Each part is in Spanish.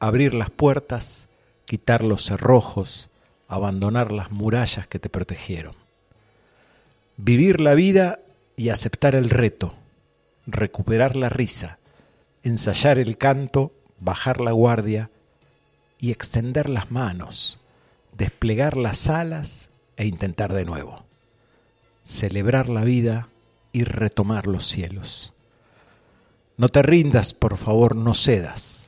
abrir las puertas, quitar los cerrojos, abandonar las murallas que te protegieron. Vivir la vida y aceptar el reto, recuperar la risa, ensayar el canto, bajar la guardia y extender las manos, desplegar las alas e intentar de nuevo. Celebrar la vida y retomar los cielos. No te rindas, por favor, no cedas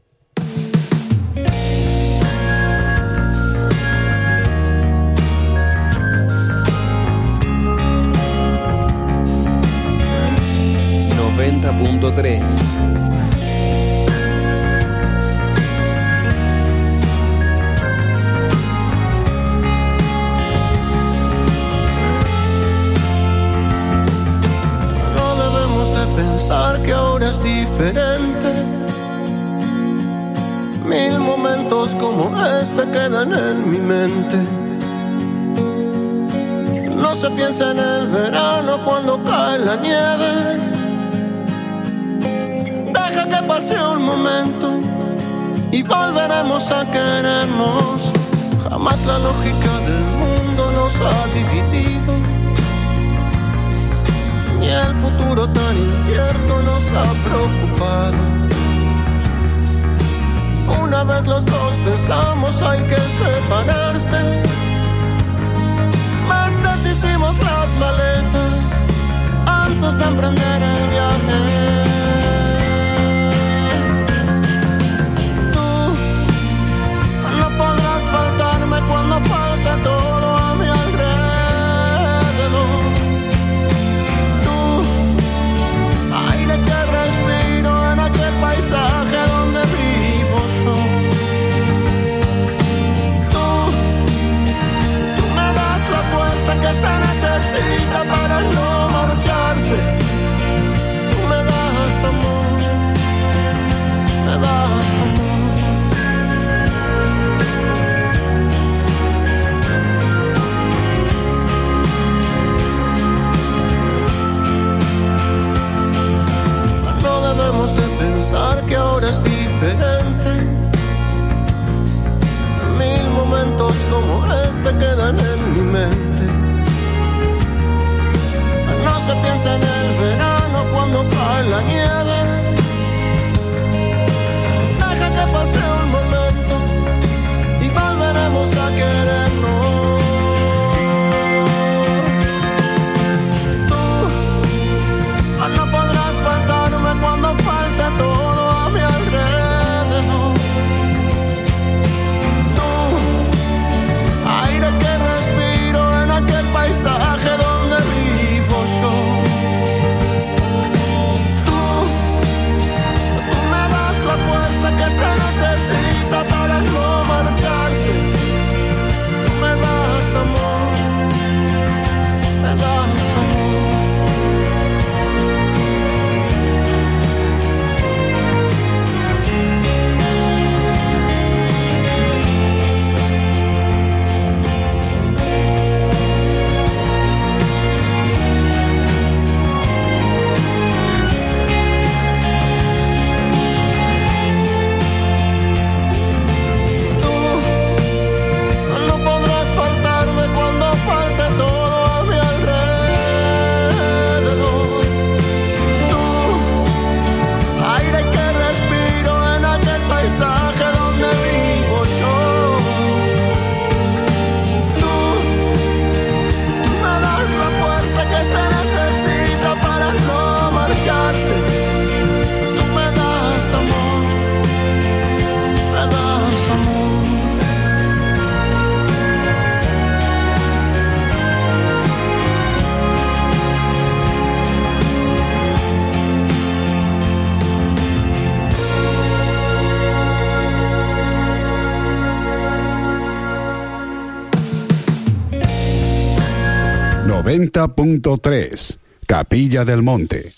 90.3. No debemos de pensar que ahora es diferente. Mil momentos como este quedan en mi mente. No se piensa en el verano cuando cae la nieve pase un momento y volveremos a querernos. Jamás la lógica del mundo nos ha dividido, ni el futuro tan incierto nos ha preocupado. Una vez los dos pensamos hay que separarse, más deshicimos las maletas antes de emprender el viaje. Mil momentos como este quedan en mi mente. No se piensa en el verano cuando cae la nieve. Deja que pase 90.3 Capilla del Monte.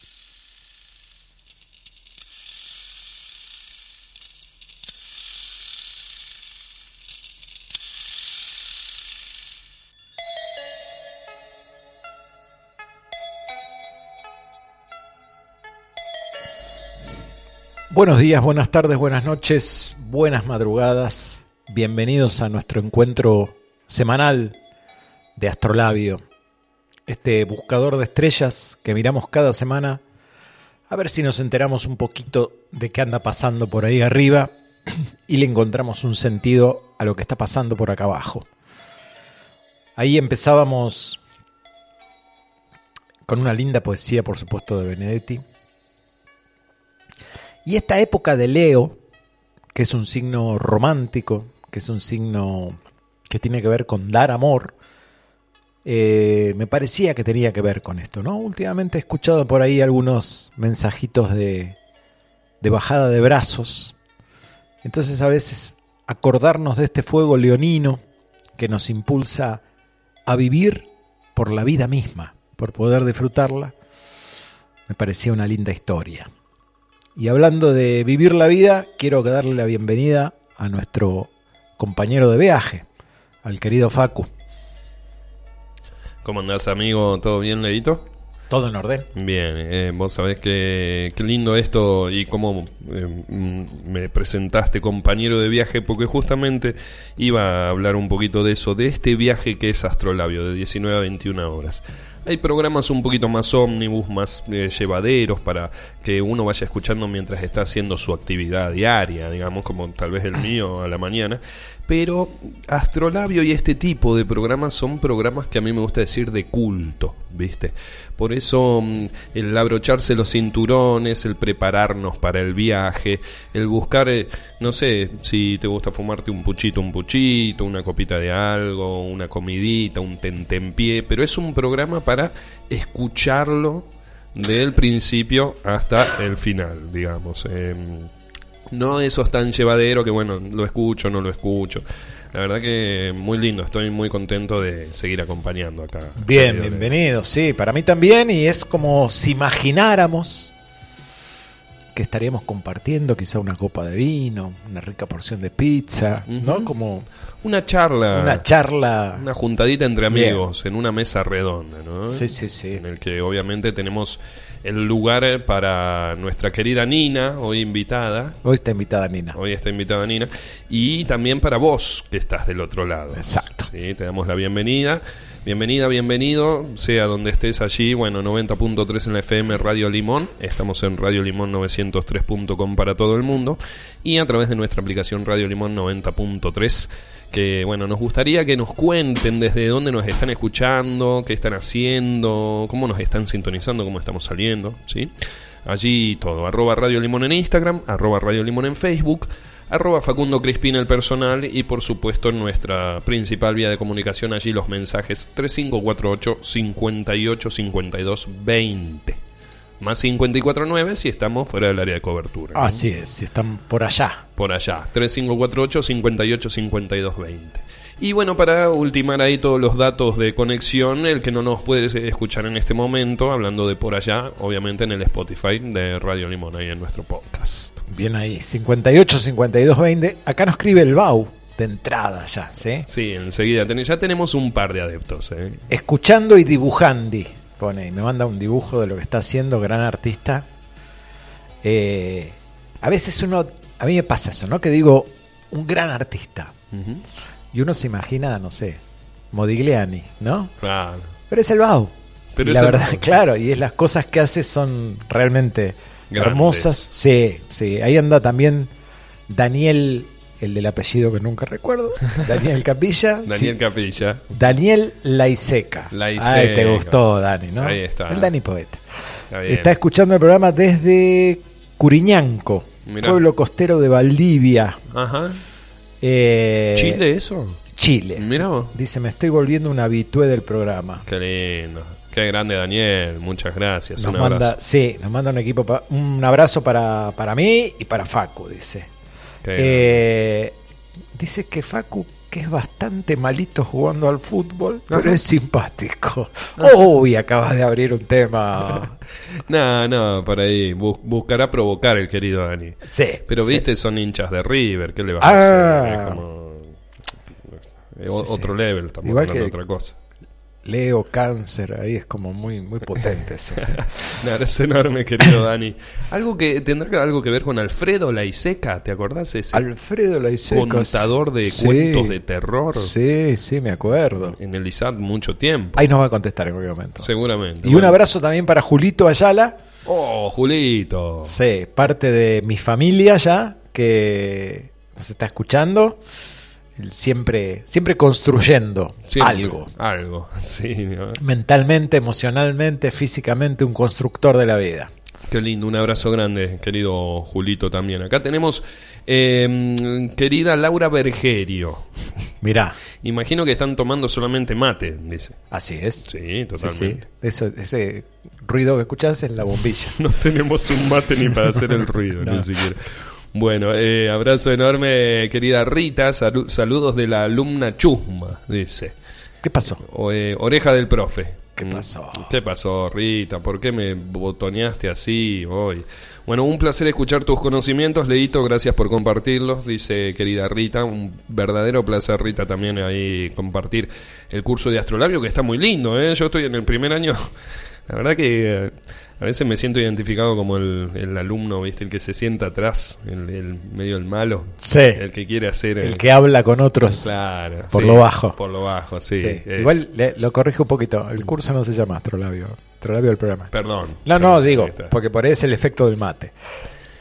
Buenos días, buenas tardes, buenas noches, buenas madrugadas. Bienvenidos a nuestro encuentro semanal de Astrolabio, este buscador de estrellas que miramos cada semana a ver si nos enteramos un poquito de qué anda pasando por ahí arriba y le encontramos un sentido a lo que está pasando por acá abajo. Ahí empezábamos con una linda poesía, por supuesto, de Benedetti y esta época de Leo, que es un signo romántico, que es un signo que tiene que ver con dar amor, eh, me parecía que tenía que ver con esto, ¿no? Últimamente he escuchado por ahí algunos mensajitos de, de bajada de brazos. Entonces a veces acordarnos de este fuego leonino que nos impulsa a vivir por la vida misma, por poder disfrutarla, me parecía una linda historia. Y hablando de vivir la vida, quiero darle la bienvenida a nuestro compañero de viaje, al querido Facu. ¿Cómo andás, amigo? ¿Todo bien, Leito? Todo en orden. Bien, eh, vos sabés que qué lindo esto y cómo eh, me presentaste compañero de viaje, porque justamente iba a hablar un poquito de eso, de este viaje que es Astrolabio, de 19 a 21 horas. Hay programas un poquito más ómnibus, más eh, llevaderos para que uno vaya escuchando mientras está haciendo su actividad diaria, digamos, como tal vez el mío a la mañana. Pero Astrolabio y este tipo de programas son programas que a mí me gusta decir de culto, ¿viste? Por eso mm, el abrocharse los cinturones, el prepararnos para el viaje, el buscar, eh, no sé, si te gusta fumarte un puchito, un puchito, una copita de algo, una comidita, un tentempié, pero es un programa para escucharlo del principio hasta el final, digamos. Em, no eso es tan llevadero que bueno, lo escucho, no lo escucho. La verdad que muy lindo, estoy muy contento de seguir acompañando acá. Bien, bienvenido, sí, para mí también y es como si imagináramos que estaríamos compartiendo quizá una copa de vino, una rica porción de pizza, ¿no? Como una charla. Una charla. Una juntadita entre amigos en una mesa redonda, ¿no? Sí, sí, sí. En el que obviamente tenemos el lugar para nuestra querida Nina, hoy invitada. Hoy está invitada Nina. Hoy está invitada Nina. Y también para vos, que estás del otro lado. Exacto. Sí, te damos la bienvenida. Bienvenida, bienvenido, sea donde estés allí, bueno, 90.3 en la FM Radio Limón, estamos en Radio Limón 903.com para todo el mundo. Y a través de nuestra aplicación Radio Limón 90.3 que bueno, nos gustaría que nos cuenten desde dónde nos están escuchando, qué están haciendo, cómo nos están sintonizando, cómo estamos saliendo, ¿sí? Allí todo, arroba Radio Limón en Instagram, arroba Radio Limón en Facebook, arroba Facundo Crispín el personal y por supuesto nuestra principal vía de comunicación allí los mensajes 3548 58 52 20 más 549 si estamos fuera del área de cobertura. Así es, si están por allá. Por allá, 3548 58 52 20. Y bueno, para ultimar ahí todos los datos de conexión, el que no nos puede escuchar en este momento, hablando de por allá, obviamente en el Spotify de Radio Limón, ahí en nuestro podcast. Bien ahí, 58 52 20. Acá nos escribe el BAU de entrada ya, ¿sí? Sí, enseguida. Ya tenemos un par de adeptos, ¿eh? Escuchando y dibujando, pone, me manda un dibujo de lo que está haciendo, gran artista. Eh, a veces uno, a mí me pasa eso, ¿no? Que digo, un gran artista. Y uno se imagina, no sé, Modigliani, ¿no? Claro. Pero es el Bau. Pero la verdad, claro, y es las cosas que hace son realmente hermosas. Sí, sí. Ahí anda también Daniel, el del apellido que nunca recuerdo. Daniel Capilla. Daniel Capilla. Daniel Laiseca. Laiseca. Ay, te gustó, Dani, ¿no? Ahí está. El Dani Poeta. Está, escuchando el programa desde Curiñanco, pueblo costero de Valdivia. Ajá. Eh, ¿Chile eso? Chile. Mira vos. Dice, me estoy volviendo un habitué del programa. Qué lindo. Qué grande Daniel, muchas gracias. Nos manda, Sí, nos manda un equipo, un abrazo para, para mí y para Facu, dice. Eh, dice que Facu que es bastante malito jugando al fútbol, pero es simpático. Uy, acabas de abrir un tema. No, no, por ahí. bus- buscará provocar el querido Dani. Sí. Pero sí. viste, son hinchas de River. ¿Qué le vas Ah. a hacer? Es como. Sí. Otro level, estamos Igual hablando de otra cosa. Leo cáncer, ahí es como muy, muy potente eso. Un abrazo enorme, querido Dani. Algo que tendrá algo que ver con Alfredo Laiseca, ¿te acordás ese Alfredo Laisecos. contador de Sí. cuentos de terror Sí, sí, me acuerdo. en el ISAT mucho tiempo? Ahí nos va a contestar en cualquier momento. Seguramente. Y un abrazo también para Julito Ayala. Oh, Julito. Sí, parte de mi familia ya, que nos está escuchando. Siempre, siempre construyendo Siempre. algo. Algo, sí. ¿no? Mentalmente, emocionalmente, físicamente, un constructor de la vida. Qué lindo, un abrazo grande, querido Julito también. Acá tenemos eh, querida Laura Bergerio. Mirá, Imagino que están tomando solamente mate, dice. así es. Sí, Sí, totalmente. sí. Eso, ese ruido que escuchás es la bombilla. No tenemos un mate ni para hacer el ruido, No. ni siquiera. Bueno, eh, abrazo enorme, querida Rita. salu- saludos de la alumna Chusma, dice. ¿Qué pasó? O, eh, oreja del profe. ¿Qué Mm. pasó? ¿Qué pasó, Rita? ¿Por qué me botoneaste así hoy? Bueno, un placer escuchar tus conocimientos, Leito. Gracias por compartirlos, dice querida Rita. Un verdadero placer, Rita, también ahí compartir el curso de astrolabio, que está muy lindo. ¿eh? Yo estoy en el primer año. La verdad que eh, a veces me siento identificado como el, el alumno, ¿viste? El que se sienta atrás, el, el medio el malo. Sí. El que quiere hacer. El que habla con otros. Claro. por sí, lo bajo. Por lo bajo, sí. Igual le- lo corrijo un poquito. El curso no se llama Astrolabio. Astrolabio del programa. Perdón. No, no, digo, porque por ahí es el efecto del mate.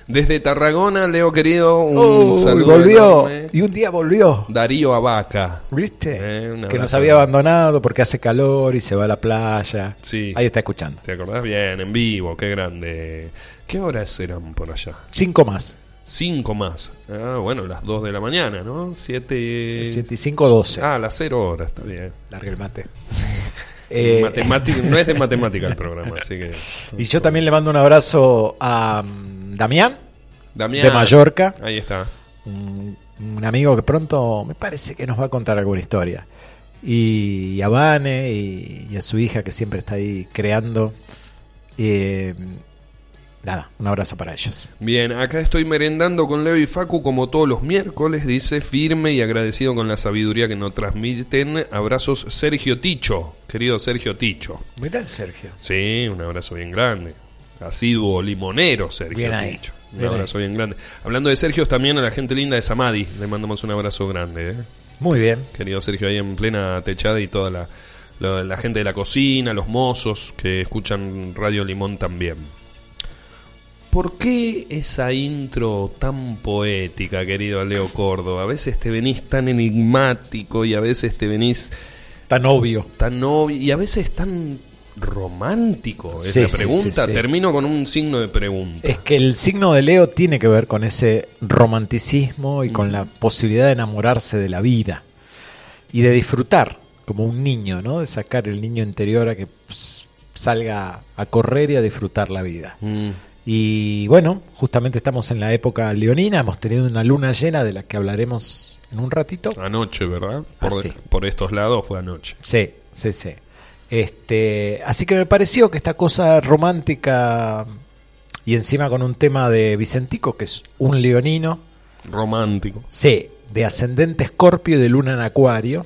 Desde Tarragona, Leo querido, un Uy, saludo volvió. enorme. Y un día volvió. Darío Abaca. ¿Viste? Eh, que nos había abandonado porque hace calor y se va a la playa. Sí. Ahí está escuchando. ¿Te acordás? Bien, en vivo, qué grande. ¿Qué horas eran por allá? Cinco más. Cinco más. Ah, bueno, las dos de la mañana, ¿no? Siete. 75, 12. Ah, las cero horas, está bien. Larga el mate. Eh, Matemática, no es de matemática el programa, así que. y yo también le mando un abrazo a mm, Damián, Damián. de Mallorca. Ahí está. un, un amigo que pronto me parece que nos va a contar alguna historia. Y, a Vane y, y a su hija que siempre está ahí creando. Eh, nada, un abrazo para ellos. Bien, acá estoy merendando con Leo y Facu como todos los miércoles, dice firme y agradecido con la sabiduría que nos transmiten. Abrazos Sergio Ticho, querido Sergio Ticho. Mirá Sergio. Sí, un abrazo bien grande. Asiduo limonero Sergio Bien ahí, Ticho. Un bien abrazo bien grande. Hablando de Sergio, también a la gente linda de Samadi, le mandamos un abrazo grande. ¿eh? Muy bien. Querido Sergio, ahí en plena techada y toda la, la- la gente de la cocina, los mozos que escuchan Radio Limón también. ¿Por qué esa intro tan poética, querido Leo Córdoba? A veces te venís tan enigmático y a veces te venís Tan obvio. tan obvio y a veces tan romántico. Es Sí, la pregunta. sí, sí. Termino con un signo de pregunta. Es que el signo de Leo tiene que ver con ese romanticismo y con la posibilidad de enamorarse de la vida y de disfrutar como un niño, ¿no? De sacar el niño interior a que salga a correr y a disfrutar la vida. Mm, Y bueno, justamente estamos en la época leonina, hemos tenido una luna llena de la que hablaremos en un ratito. anoche, ¿verdad? Por, Ah, por estos lados fue anoche. Sí, sí, sí. Este, así que me pareció que esta cosa romántica y encima con un tema de Vicentico, que es un leonino, Romántico. sí, de ascendente escorpio y de luna en acuario,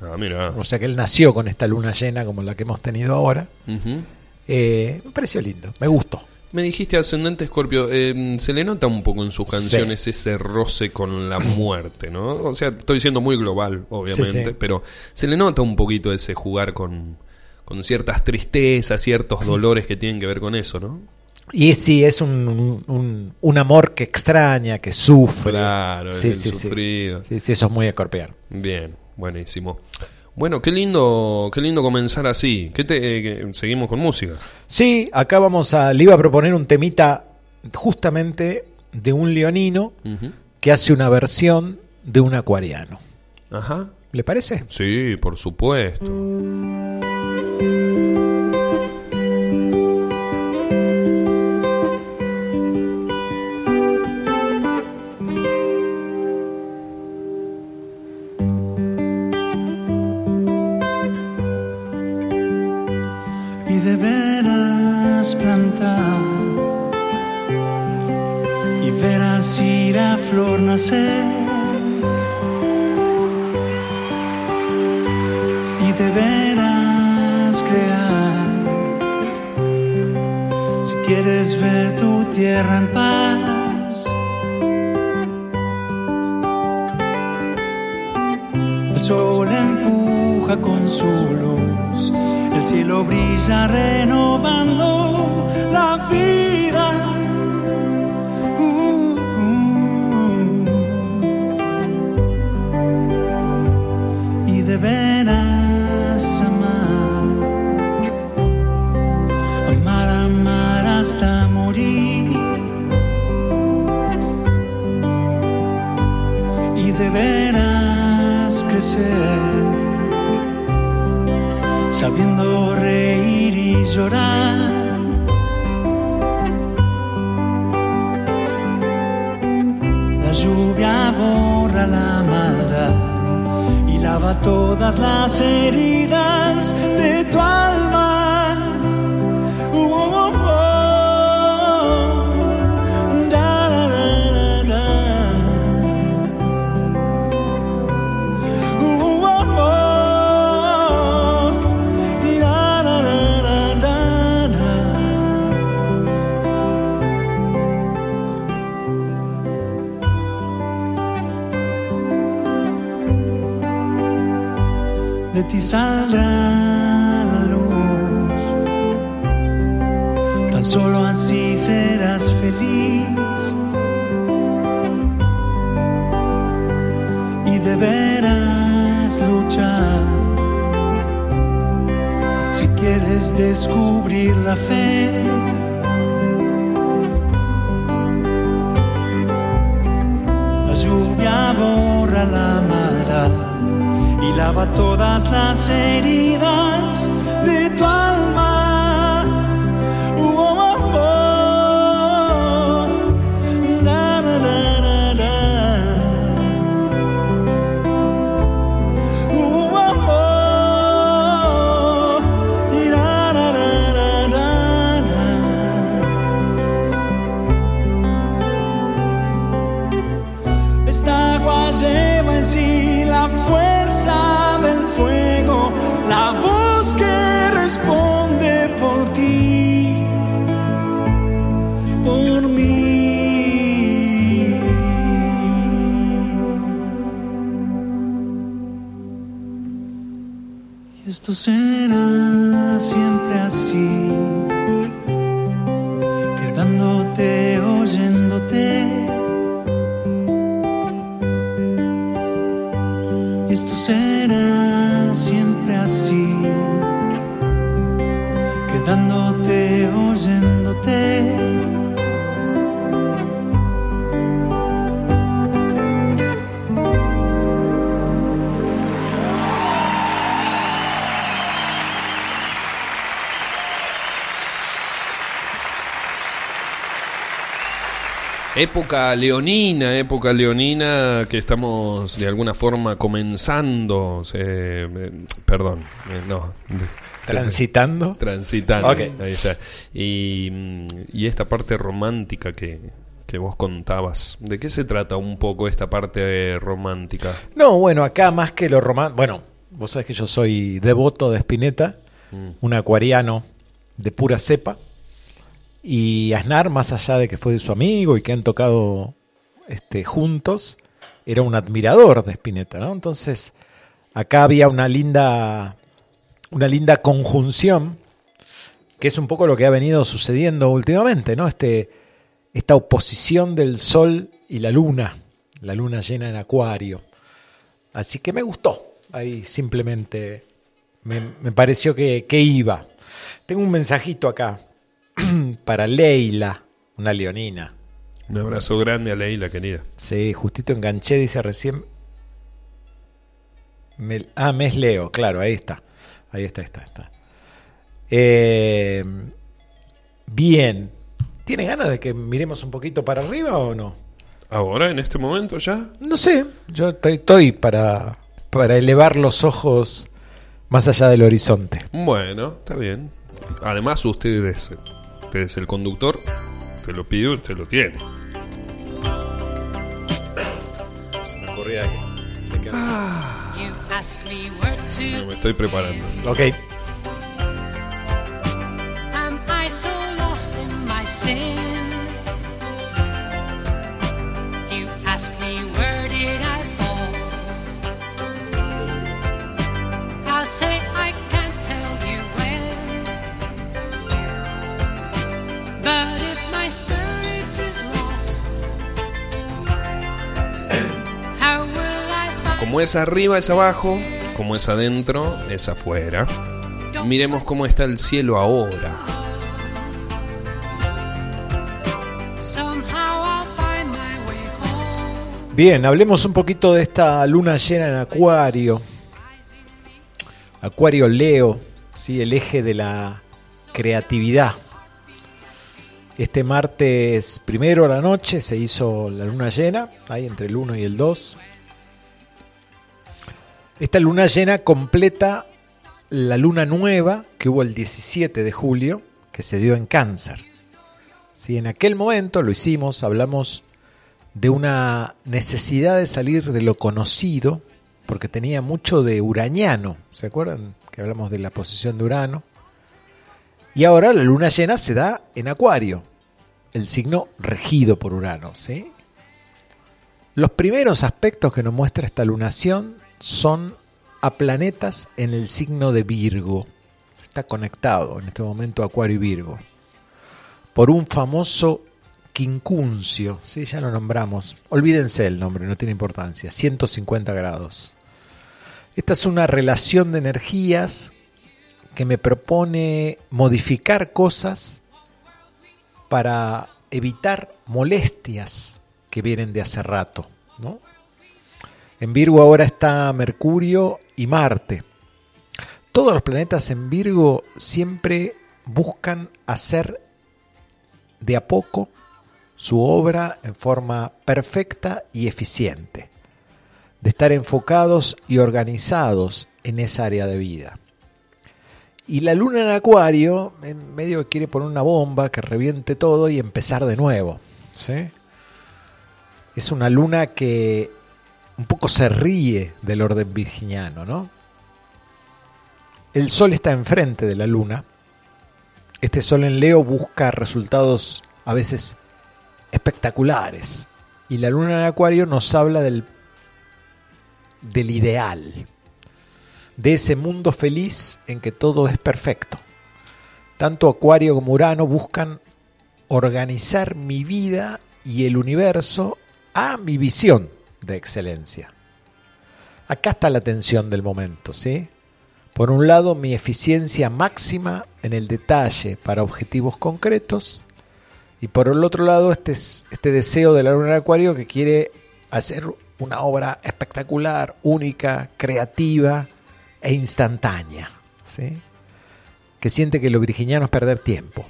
Ah, mira. o sea que él nació con esta luna llena como la que hemos tenido ahora. Eh, me pareció lindo, me gustó. Me dijiste ascendente Escorpio, eh, se le nota un poco en sus canciones ese roce con la muerte, ¿no? O sea, estoy siendo muy global, obviamente, Sí, sí. pero se le nota un poquito ese jugar con, con ciertas tristezas, ciertos dolores que tienen que ver con eso, ¿no? Y sí, es un, un, un amor que extraña, que sufre. Claro, sí, el sí. sufrido. Sí, sí, eso es muy escorpiano. Bien, buenísimo. Bueno, qué lindo, qué lindo comenzar así. ¿Qué te, eh, que- seguimos con música. Sí, acá vamos a. Le iba a proponer un temita justamente de un leonino que hace una versión de un acuariano. Ajá. ¿Le parece? Sí, por supuesto. Nacer y deberás crear. Si quieres ver tu tierra en paz, el sol empuja con su luz, el cielo brilla renovando la vida. Uh. Época leonina, época leonina que estamos de alguna forma comenzando, eh, perdón, eh, no, Transitando. transitando, ahí está. Y, mm, y esta parte romántica que, que vos contabas, ¿de qué se trata un poco esta parte romántica? No, bueno, acá más que lo romántico. Bueno, vos sabés que yo soy devoto de Spinetta, un acuariano de pura cepa. Y Aznar, más allá de que fue su amigo y que han tocado este, juntos, era un admirador de Spinetta, ¿no? Entonces, acá había una linda, una linda conjunción, que es un poco lo que ha venido sucediendo últimamente, ¿no? Este, esta oposición del sol y la luna, la luna llena en acuario. Así que me gustó. Ahí simplemente me, me pareció que, que iba. Tengo un mensajito acá para Leila, una leonina. Un abrazo grande a Leila, querida. Sí, justito enganché, dice recién. Me- ah, mes Leo, claro, ahí está. Ahí está, está, está. Eh, bien. ¿Tiene ganas de que miremos un poquito para arriba o no? Ahora, en este momento ya, No sé, yo estoy, estoy para, para elevar los ojos más allá del horizonte. Bueno, está bien. Además, usted es, usted es el conductor, te lo pide, usted lo tiene. Ah. Me. Ah. Me estoy preparando. Ok. say I But if my spirit is lost, how will I find Como es arriba es abajo, como es adentro es afuera. Miremos cómo está el cielo ahora. somehow I'll find my way home? Bien, hablemos un poquito de esta luna llena en Acuario. Acuario Leo, ¿sí? el eje de la creatividad. Este martes primero a la noche se hizo la luna llena, ahí entre el 1 y el 2. Esta luna llena completa la luna nueva que hubo el 17 de julio, que se dio en cáncer. Sí, en aquel momento lo hicimos, hablamos de una necesidad de salir de lo conocido, porque tenía mucho de uraniano, ¿se acuerdan que hablamos de la posición de Urano? Y ahora la luna llena se da en Acuario, el signo regido por Urano, ¿sí? Los primeros aspectos que nos muestra esta lunación son a planetas en el signo de Virgo. Está conectado en este momento Acuario y Virgo. Por un famoso quincuncio, ¿sí? ya lo nombramos. Olvídense el nombre, no tiene importancia. 150 grados. Esta es una relación de energías que me propone modificar cosas para evitar molestias que vienen de hace rato. ¿no? En Virgo ahora está Mercurio y Marte. Todos los planetas en Virgo siempre buscan hacer de a poco su obra en forma perfecta y eficiente, de estar enfocados y organizados en esa área de vida. Y la luna en Acuario, en medio que quiere poner una bomba que reviente todo y empezar de nuevo. ¿sí? Es una luna que un poco se ríe del orden virginiano, ¿no? El Sol está enfrente de la luna. Este Sol en Leo busca resultados a veces espectaculares. Y la luna en Acuario nos habla del, del ideal, de ese mundo feliz en que todo es perfecto. Tanto Acuario como Urano buscan organizar mi vida y el universo a mi visión de excelencia. Acá está la tensión del momento, ¿sí? Por un lado, mi eficiencia máxima en el detalle para objetivos concretos. Y por el otro lado, este, este deseo de la luna de Acuario que quiere hacer una obra espectacular, única, creativa e instantánea. ¿sí? Que siente que lo virginiano es perder tiempo.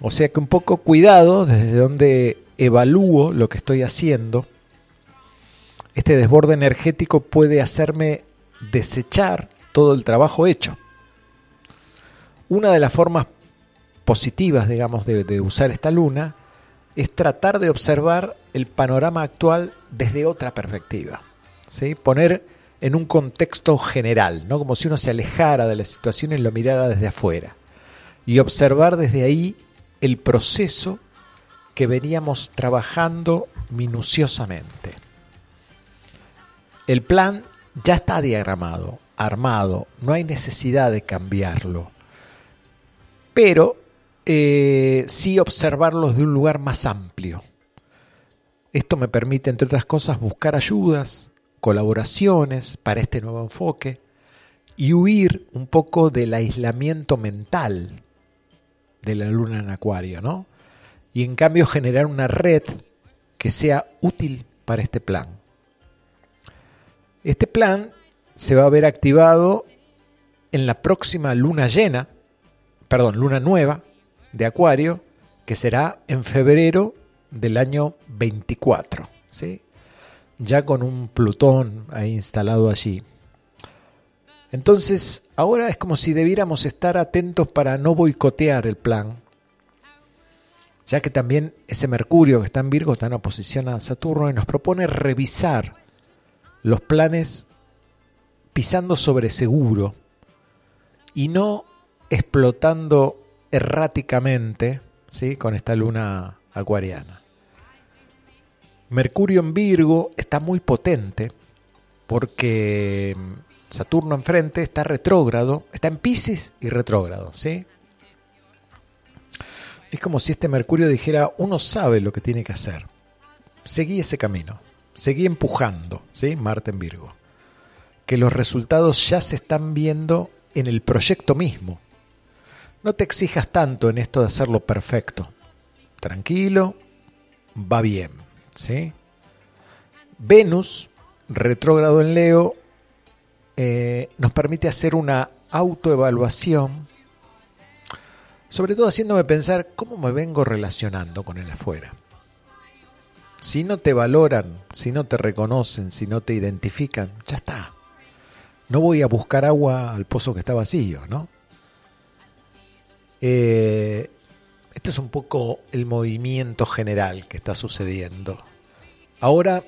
O sea que un poco cuidado desde donde evalúo lo que estoy haciendo. Este desborde energético puede hacerme desechar todo el trabajo hecho. Una de las formas positivas, digamos, de, de, usar esta luna es tratar de observar el panorama actual desde otra perspectiva. ¿sí? Poner en un contexto general, ¿no? como si uno se alejara de la situación y lo mirara desde afuera. Y observar desde ahí el proceso que veníamos trabajando minuciosamente. El plan ya está diagramado, armado, no hay necesidad de cambiarlo. Pero eh, sí observarlo de un lugar más amplio. Esto me permite, entre otras cosas, buscar ayudas, colaboraciones para este nuevo enfoque y huir un poco del aislamiento mental de la luna en acuario, ¿no? Y en cambio generar una red que sea útil para este plan. Este plan se va a ver activado en la próxima luna llena, perdón, luna nueva de Acuario, que será en febrero del año 24, ¿sí? Ya con un Plutón ahí instalado allí. Entonces, ahora es como si debiéramos estar atentos para no boicotear el plan, ya que también ese Mercurio que está en Virgo está en oposición a Saturno y nos propone revisar los planes pisando sobre seguro y no explotando erráticamente ¿sí? con esta luna acuariana. Mercurio en Virgo está muy potente porque Saturno enfrente está retrógrado, está en Pisces y retrógrado, ¿sí? Es como si este Mercurio dijera, uno sabe lo que tiene que hacer. Seguí ese camino, seguí empujando, ¿sí? Marte en Virgo. Que los resultados ya se están viendo en el proyecto mismo. No te exijas tanto en esto de hacerlo perfecto. Tranquilo, va bien, ¿sí? Venus, retrógrado en Leo, eh, nos permite hacer una autoevaluación, sobre todo haciéndome pensar cómo me vengo relacionando con el afuera. Si no te valoran, si no te reconocen, si no te identifican, ya está. No voy a buscar agua al pozo que está vacío, ¿no? Eh, este es un poco el movimiento general que está sucediendo. Ahora,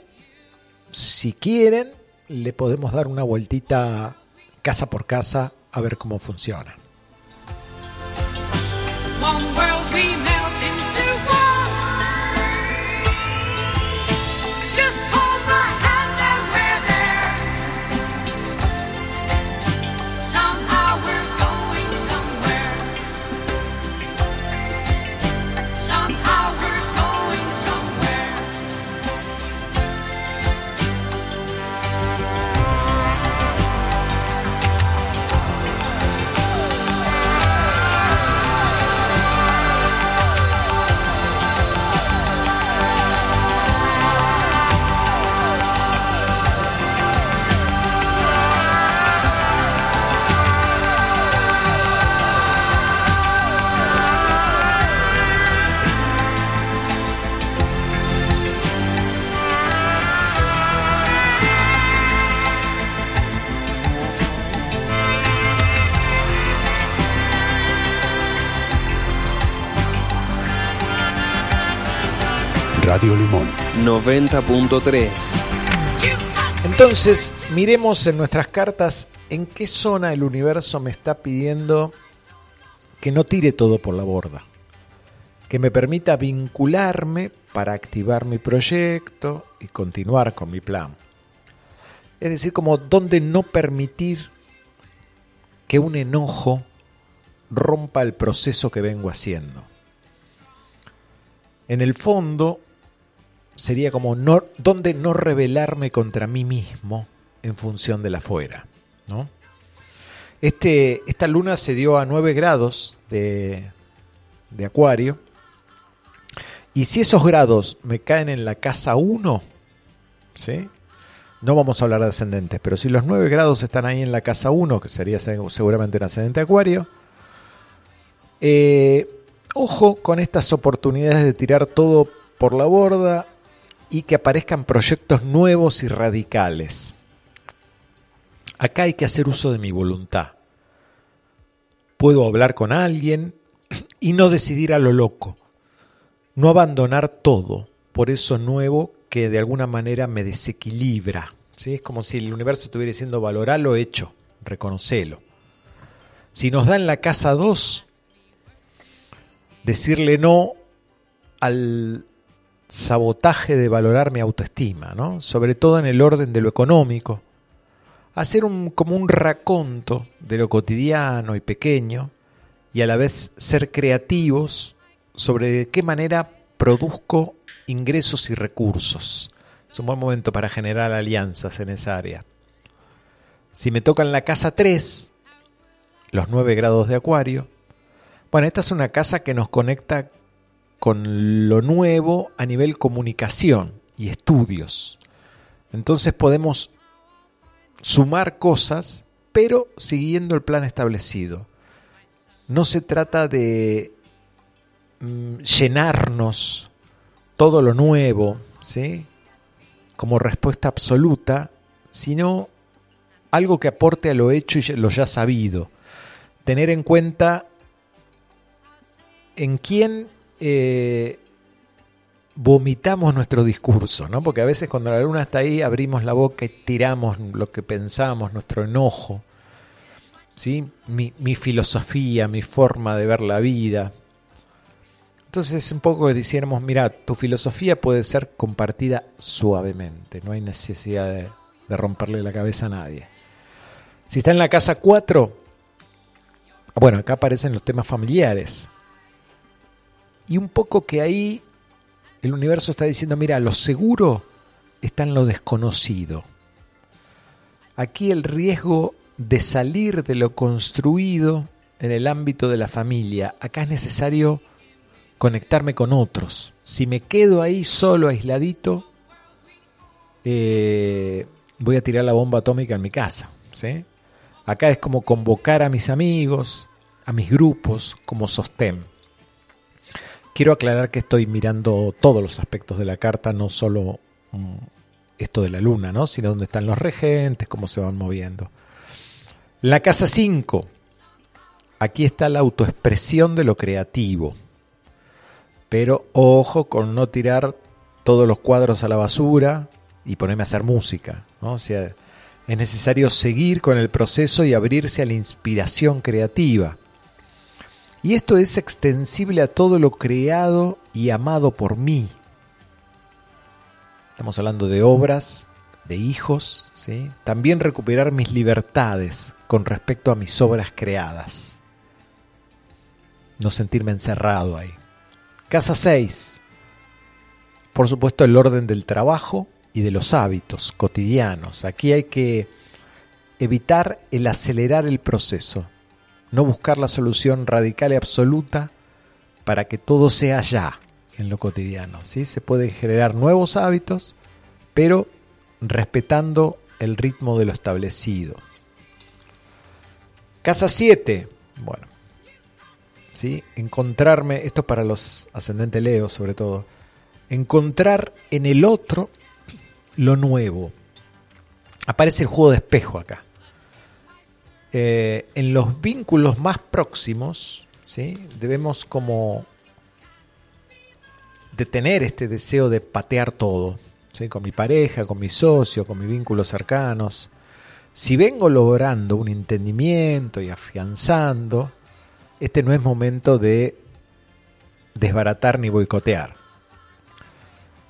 si quieren, le podemos dar una vueltita casa por casa a ver cómo funciona. Radio Limón. 90.3. Entonces, miremos en nuestras cartas en qué zona el universo me está pidiendo que no tire todo por la borda, que me permita vincularme para activar mi proyecto y continuar con mi plan. Es decir, como dónde no permitir que un enojo rompa el proceso que vengo haciendo. En el fondo, sería como no, dónde no rebelarme contra mí mismo en función del afuera. ¿no? Este, esta luna se dio a 9 grados de, de Acuario. Y si esos grados me caen en la casa 1, ¿sí? no vamos a hablar de ascendentes, pero si los 9 grados están ahí en la casa 1, que sería seguramente un ascendente Acuario, eh, ojo con estas oportunidades de tirar todo por la borda y que aparezcan proyectos nuevos y radicales. Acá hay que hacer uso de mi voluntad. Puedo hablar con alguien y no decidir a lo loco. No abandonar todo por eso nuevo que de alguna manera me desequilibra. ¿sí? Es como si el universo estuviera diciendo valorar lo hecho, reconocelo. Si nos da en la casa 2, decirle no al sabotaje de valorar mi autoestima, ¿no? sobre todo en el orden de lo económico. Hacer un, como un raconto de lo cotidiano y pequeño y a la vez ser creativos sobre de qué manera produzco ingresos y recursos. Es un buen momento para generar alianzas en esa área. Si me toca en la casa 3, los 9 grados de acuario, bueno, esta es una casa que nos conecta con lo nuevo a nivel comunicación y estudios. Entonces podemos sumar cosas, pero siguiendo el plan establecido. No se trata de mm, llenarnos todo lo nuevo, ¿sí? Como respuesta absoluta, sino algo que aporte a lo hecho y lo ya sabido. Tener en cuenta en quién eh, vomitamos nuestro discurso, ¿no? Porque a veces cuando la luna está ahí abrimos la boca y tiramos lo que pensamos, nuestro enojo, ¿sí? Mi, filosofía, mi forma de ver la vida. Entonces es un poco que diciéramos, mira, tu filosofía puede ser compartida suavemente, no hay necesidad de, de romperle la cabeza a nadie. Si está en la casa 4, bueno, acá aparecen los temas familiares. Y un poco que ahí el universo está diciendo, mira, lo seguro está en lo desconocido. Aquí el riesgo de salir de lo construido en el ámbito de la familia. Acá es necesario conectarme con otros. Si me quedo ahí solo, aisladito, eh, voy a tirar la bomba atómica en mi casa. Acá es como convocar a mis amigos, a mis grupos, como sostén. Quiero aclarar que estoy mirando todos los aspectos de la carta, no solo mm, esto de la luna, ¿no? sino dónde están los regentes, cómo se van moviendo. La casa 5. Aquí está la autoexpresión de lo creativo. Pero ojo con no tirar todos los cuadros a la basura y ponerme a hacer música. ¿no? O sea, es necesario seguir con el proceso y abrirse a la inspiración creativa. Y esto es extensible a todo lo creado y amado por mí. Estamos hablando de obras, de hijos, ¿sí? también recuperar mis libertades con respecto a mis obras creadas. No sentirme encerrado ahí. Casa 6. Por supuesto el orden del trabajo y de los hábitos cotidianos. Aquí hay que evitar el acelerar el proceso, no buscar la solución radical y absoluta para que todo sea ya en lo cotidiano. ¿sí? Se pueden generar nuevos hábitos, pero respetando el ritmo de lo establecido. Casa 7. Bueno, ¿sí? encontrarme, esto es para los ascendentes Leo sobre todo, encontrar en el otro lo nuevo. Aparece el juego de espejo acá. Eh, en los vínculos más próximos, ¿sí? debemos como detener este deseo de patear todo, ¿sí? con mi pareja, con mi socio, con mis vínculos cercanos. Si vengo logrando un entendimiento y afianzando, este no es momento de desbaratar ni boicotear.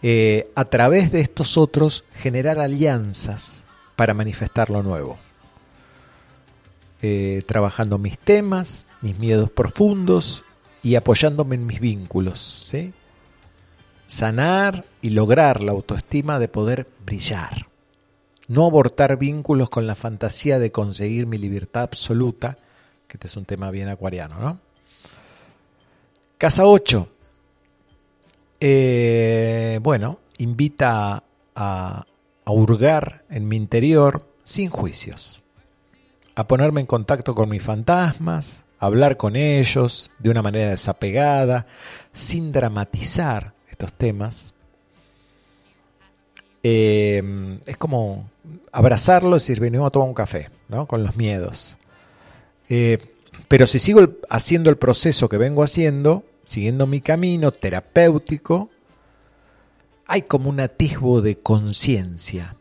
Eh, a través de estos otros generar alianzas para manifestar lo nuevo. Eh, trabajando mis temas, mis miedos profundos y apoyándome en mis vínculos. Sanar y lograr la autoestima de poder brillar. No abortar vínculos con la fantasía de conseguir mi libertad absoluta, que este es un tema bien acuariano, ¿no? Casa 8. Eh, bueno, invita a, a hurgar en mi interior sin juicios, a ponerme en contacto con mis fantasmas, a hablar con ellos de una manera desapegada, sin dramatizar estos temas. Eh, es como abrazarlos y decir, venimos a tomar un café, ¿no? Con los miedos. Eh, pero si sigo haciendo el proceso que vengo haciendo, siguiendo mi camino terapéutico, hay como un atisbo de conciencia.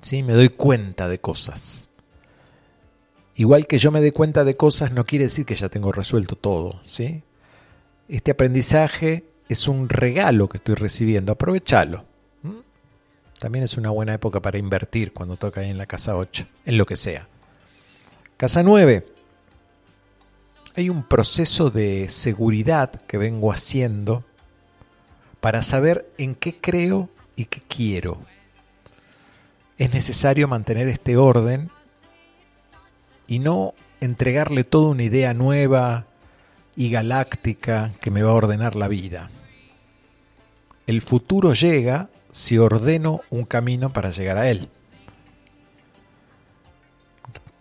¿Sí? Me doy cuenta de cosas. Igual que yo me dé cuenta de cosas no quiere decir que ya tengo resuelto todo, ¿sí? Este aprendizaje es un regalo que estoy recibiendo, aprovechalo. También es una buena época para invertir cuando toca ahí en la casa 8, en lo que sea. Casa 9. Hay un proceso de seguridad que vengo haciendo para saber en qué creo y qué quiero. Es necesario mantener este orden y no entregarle toda una idea nueva y galáctica que me va a ordenar la vida. El futuro llega si ordeno un camino para llegar a él.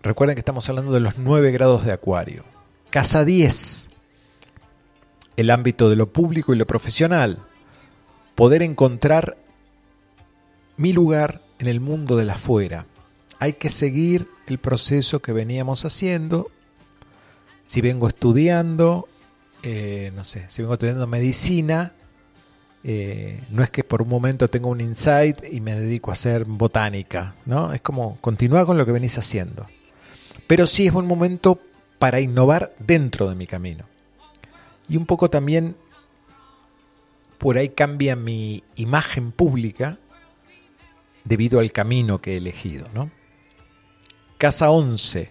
Recuerden que estamos hablando de los 9 grados de Acuario. Casa 10. El ámbito de lo público y lo profesional. Poder encontrar mi lugar en el mundo de la afuera. Hay que seguir el proceso que veníamos haciendo. Si vengo estudiando, eh, no sé, si vengo estudiando medicina, Eh, no es que por un momento tenga un insight y me dedico a hacer botánica, ¿no? Es como continuar con lo que venís haciendo. Pero sí es un momento para innovar dentro de mi camino. Y un poco también por ahí cambia mi imagen pública debido al camino que he elegido, ¿no? Casa 11.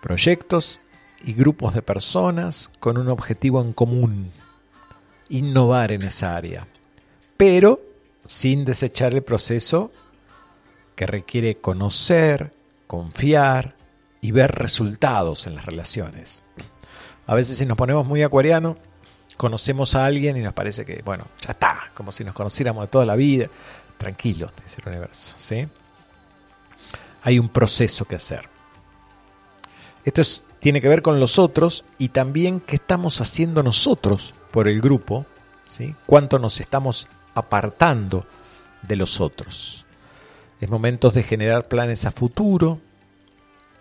Proyectos y grupos de personas con un objetivo en común. Innovar en esa área. Pero sin desechar el proceso que requiere conocer, confiar y ver resultados en las relaciones. A veces si nos ponemos muy acuariano, conocemos a alguien y nos parece que, bueno, ya está, como si nos conociéramos de toda la vida. Tranquilo, dice el universo, ¿sí? Hay un proceso que hacer. Esto es, tiene que ver con los otros y también qué estamos haciendo nosotros por el grupo. Cuánto nos estamos apartando de los otros. Es momento de generar planes a futuro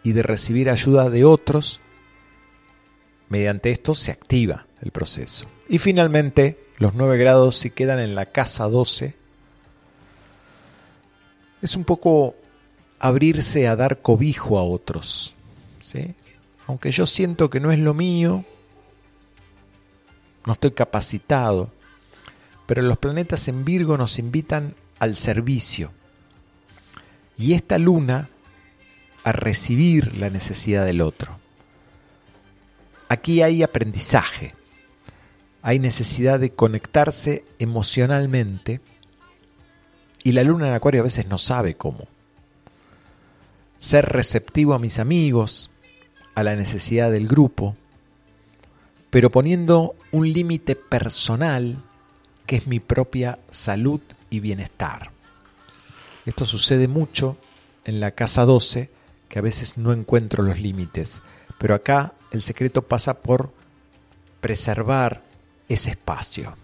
y de recibir ayuda de otros. Mediante esto se activa el proceso. Y finalmente, los 9 grados si quedan en la casa 12. Es un poco abrirse a dar cobijo a otros. ¿sí? Aunque yo siento que no es lo mío, no estoy capacitado, pero los planetas en Virgo nos invitan al servicio. Y esta luna a recibir la necesidad del otro. Aquí hay aprendizaje, hay necesidad de conectarse emocionalmente y la luna en Acuario a veces no sabe cómo. Ser receptivo a mis amigos, a la necesidad del grupo, pero poniendo un límite personal que es mi propia salud y bienestar. Esto sucede mucho en la casa 12, que a veces no encuentro los límites, pero acá el secreto pasa por preservar ese espacio.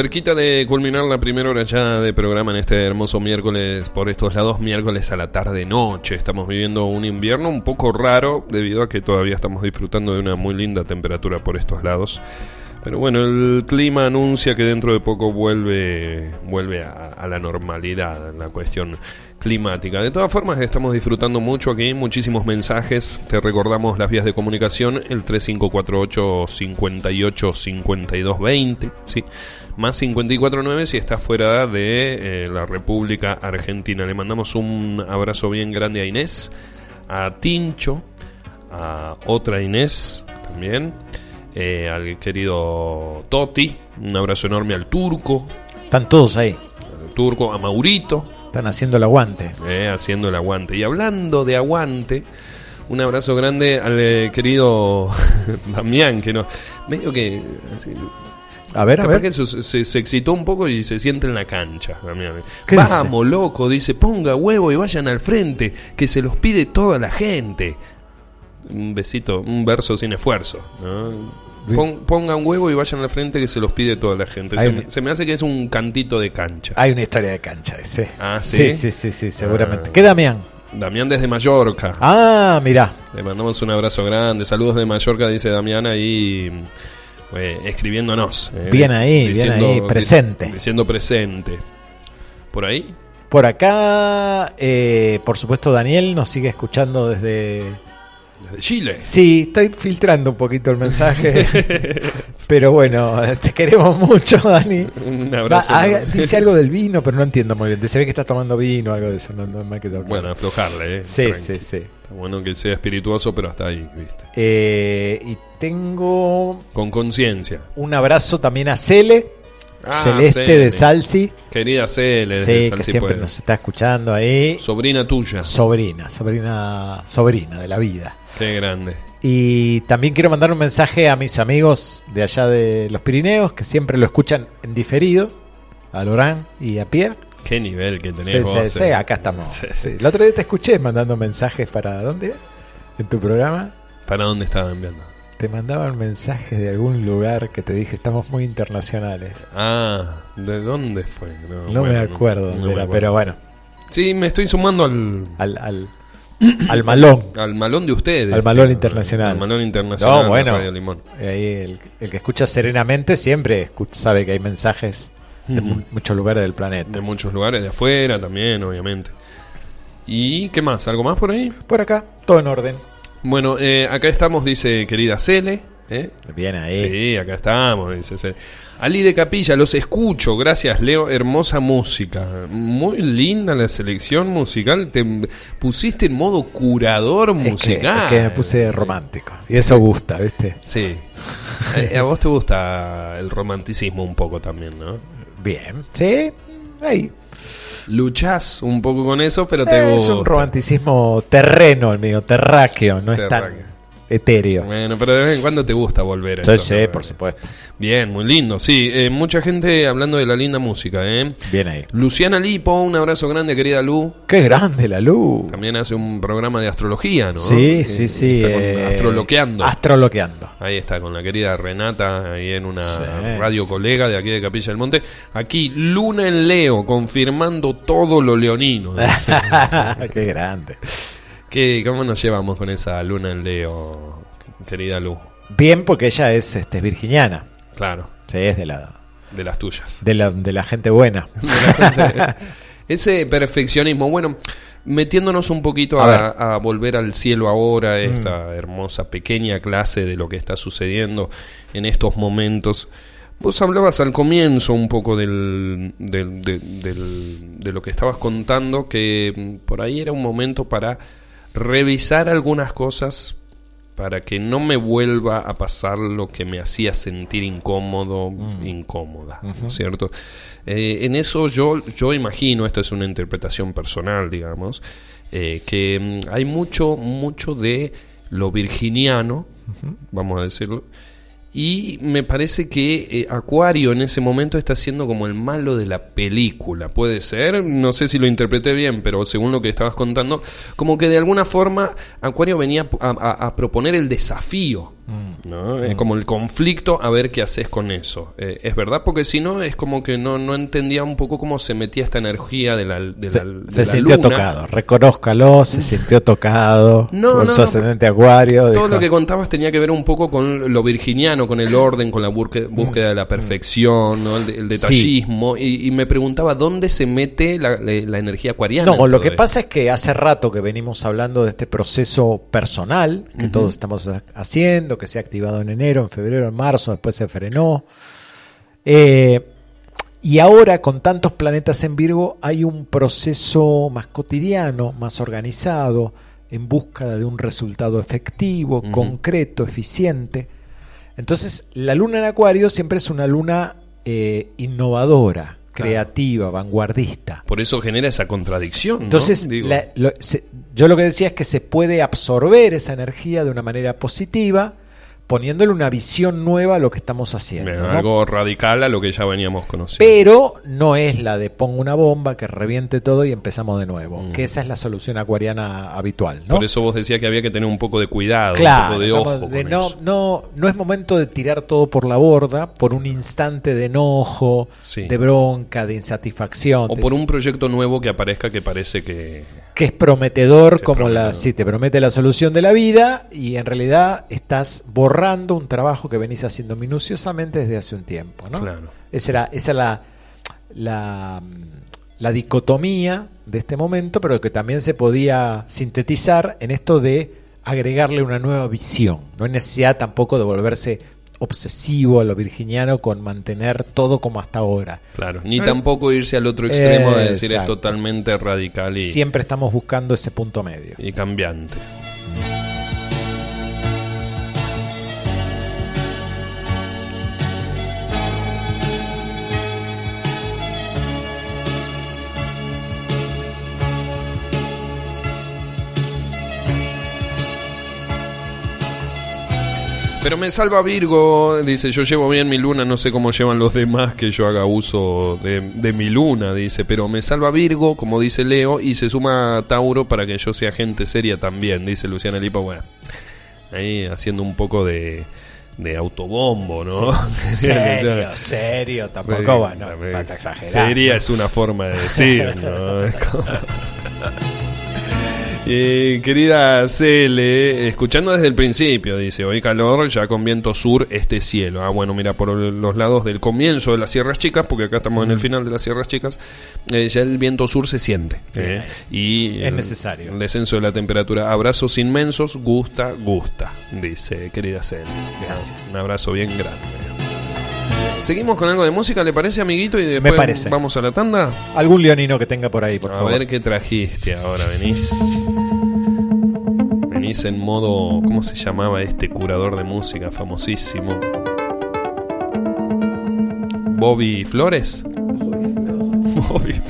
Cerquita de culminar la primera hora ya de programa en este hermoso miércoles por estos lados, miércoles a la tarde noche. Estamos viviendo un invierno un poco raro debido a que todavía estamos disfrutando de una muy linda temperatura por estos lados. Pero bueno, el clima anuncia que dentro de poco vuelve, vuelve a, a la normalidad la cuestión climática. De todas formas, estamos disfrutando mucho aquí, muchísimos mensajes. Te recordamos las vías de comunicación, el 3548 58 52 20, sí, más 549 si estás fuera de eh, la República Argentina. Le mandamos un abrazo bien grande a Inés, a Tincho, a otra Inés también, eh, al querido Toti, un abrazo enorme al Turco, Están todos ahí. Turco, a Maurito, Están haciendo el aguante. eh, haciendo el aguante. Y hablando de aguante, un abrazo grande al eh, querido Damián, que no, medio que... así, A ver, a ver. que se, se- se excitó un poco y se siente en la cancha. Damián. ¿Qué Vamos, loco, dice, ponga huevo y vayan al frente, que se los pide toda la gente. Un besito, un verso sin esfuerzo. ¿no? Pon- pongan huevo y vayan al frente, que se los pide toda la gente. Un- se me hace que es un cantito de cancha. Hay una historia de cancha ese. Ah, sí. ¿sí? Sí, sí, sí, seguramente. Ah. ¿Qué Damián? Damián desde Mallorca. Ah, mirá. Le mandamos un abrazo grande. Saludos de Mallorca, dice Damián ahí eh, escribiéndonos. eh, Bien ahí, bien ahí, presente. Diciendo presente. ¿Por ahí? Por acá, eh, por supuesto, Daniel nos sigue escuchando desde... Desde Chile. Sí, estoy filtrando un poquito el mensaje. pero bueno, te queremos mucho, Dani. Un Va, abrazo. haga- enorme. dice algo del vino, pero no entiendo muy bien. Se ve que está tomando vino, algo de eso. No, no me quedado claro. Bueno, aflojarle, eh. sí, Tranqui. sí, sí. Está bueno que sea espirituoso, pero hasta ahí, ¿viste? Eh, y tengo Con conciencia. un abrazo también a Cele, Ah, Celeste Cele. de Salsi. Querida Cele, desde Sí, que Salsi siempre nos está escuchando ahí. Sobrina tuya. Sobrina, sobrina, sobrina de la vida. Qué grande. Y también quiero mandar un mensaje a mis amigos de allá de los Pirineos, que siempre lo escuchan en diferido, a Lorán y a Pierre. Qué nivel que tenés Sí, vos. sí, eh. sí, acá estamos. Sí. Sí. El otro día te escuché mandando mensajes para... ¿Dónde era? En tu programa. ¿Para dónde estaba enviando? Te mandaban mensajes de algún lugar que te dije, estamos muy internacionales. Ah, ¿de dónde fue? No, me bueno, acuerdo no dónde me era, acuerdo. pero bueno, Sí, me estoy sumando al, al, al, al malón. al malón de ustedes. Al malón internacional. Al malón internacional. No, bueno. Radio Limón. El, el que escucha serenamente siempre escucha- sabe que hay mensajes de mu- muchos lugares del planeta. De muchos lugares, de afuera también, obviamente. ¿Y qué más? ¿Algo más por ahí? Por acá, todo en orden. Bueno, eh, acá estamos, dice querida Cele. ¿Eh? Bien ahí. Sí, acá estamos, dice Cele. Ali de Capilla, los escucho, gracias Leo, hermosa música. Muy linda la selección musical, te pusiste en modo curador Es que, musical. es que me puse romántico. Y eso gusta, ¿viste? Sí. A, a vos te gusta el romanticismo un poco también, ¿no? Bien. Sí, ahí. Luchás un poco con eso, pero te es gusta. un romanticismo terreno el mío, terráqueo, no es Terráqueo. tan etéreo. Bueno, pero de vez en cuando te gusta volver a eso. sí, ¿no? por supuesto. Bien, muy lindo. Sí, eh, mucha gente hablando de la linda música, ¿eh? Bien ahí. Luciana Lipo, un abrazo grande, querida Lu. Qué grande la luz. También hace un programa de astrología, ¿no? Sí, Eh, sí, sí. está con eh, Astroloqueando. Astroloqueando. Ahí está, con la querida Renata, ahí en una Sí, radio sí. colega de aquí de Capilla del Monte. Aquí, Luna en Leo, confirmando todo lo leonino. Qué grande. ¿Qué, ¿Cómo nos llevamos con esa Luna en Leo, querida Lu? Bien, porque ella es este, virginiana. Claro, Sí, es de la, de las tuyas. de la, de la gente buena. Ese perfeccionismo, bueno, metiéndonos un poquito A a, ver. Mm. a volver al cielo ahora, esta hermosa pequeña clase de lo que está sucediendo en estos momentos. Vos hablabas al comienzo un poco del, del- de, del- de lo que estabas contando, que mm, por ahí era un momento para revisar algunas cosas para que no me vuelva a pasar lo que me hacía sentir incómodo, Mm. incómoda, ¿no es cierto? Eh, en eso yo, yo imagino, esta es una interpretación personal, digamos, eh, que mm, hay mucho, mucho de lo virginiano, vamos a decirlo, y me parece que eh, Acuario en ese momento está siendo como el malo de la película. Puede ser, no sé si lo interpreté bien, pero según lo que estabas contando, como que de alguna forma Acuario venía a, a- a proponer el desafío, ¿no? Eh, como el conflicto, a ver qué haces con eso. Eh, es verdad, porque si no, es como que no, no entendía un poco cómo se metía esta energía de la, de Se, la, de se la sintió luna. tocado, reconózcalo, se sintió tocado No, con no, su ascendente acuario. Todo dijo, lo que contabas tenía que ver un poco con lo virginiano, con el orden, con la búsqueda de la perfección, ¿no? el, de- el detallismo. Y, y me preguntaba dónde se mete la, energía acuariana. No, en lo que esto? pasa es que hace rato que venimos hablando de este proceso personal que todos estamos ha- haciendo, que se ha activado en enero, en febrero, en marzo, después se frenó. Eh, y ahora con tantos planetas en Virgo hay un proceso más cotidiano, más organizado, en búsqueda de un resultado efectivo, concreto, eficiente. Entonces, la luna en Acuario siempre es una luna eh, innovadora, creativa, vanguardista. Por eso genera esa contradicción. Entonces, Digo, la- lo- se- yo lo que decía es que se puede absorber esa energía de una manera positiva, poniéndole una visión nueva a lo que estamos haciendo. eh, ¿no? algo radical a lo que ya veníamos conociendo. Pero no es la de pongo una bomba que reviente todo y empezamos de nuevo, Mm. que esa es la solución acuariana habitual. ¿no? Por eso vos decías que había que tener un poco de cuidado, un Claro, poco de ojo. de con no, eso. no, no es momento de tirar todo por la borda por un instante de enojo, Sí. de bronca, de insatisfacción. O por un proyecto nuevo que aparezca que parece que... que es prometedor, como la sí, te promete la solución de la vida y en realidad estás borrando un trabajo que venís haciendo minuciosamente desde hace un tiempo, ¿no? Claro. Esa era, esa la, la, la dicotomía de este momento, pero que también se podía sintetizar en esto de agregarle una nueva visión. No hay necesidad tampoco de volverse obsesivo a lo virginiano con mantener todo como hasta ahora. Claro, ni No es- tampoco irse al otro extremo de decir es totalmente radical y, Siempre estamos buscando ese punto medio. y cambiante. Pero me salva Virgo, dice, yo llevo bien mi luna, no sé cómo llevan los demás que yo haga uso de, de mi luna, dice, pero me salva Virgo, como dice Leo, y se suma Tauro para que yo sea gente seria también, dice Luciana Lipa, bueno, ahí haciendo un poco de, de autobombo, ¿no? Serio, serio, tampoco, bueno, También para exagerar. Seria es una forma de decir, ¿no? Eh, querida Cele, escuchando desde el principio, dice, hoy calor, ya con viento sur, este cielo. Ah, bueno, mira, por los lados del comienzo de las Sierras Chicas, porque acá estamos en el final de las Sierras Chicas, eh, ya el viento sur se siente. eh, y Es necesario. El descenso de la temperatura. Abrazos inmensos, gusta, gusta, dice querida Cele. Gracias. Un abrazo bien grande. Seguimos con algo de música, ¿le parece, amiguito? Y después parece. vamos a la tanda. Algún leonino que tenga por ahí, por A favor. ver qué trajiste ahora, venís. Venís en modo. ¿Cómo se llamaba este curador de música famosísimo? Bobby Flores. Bobby Flores.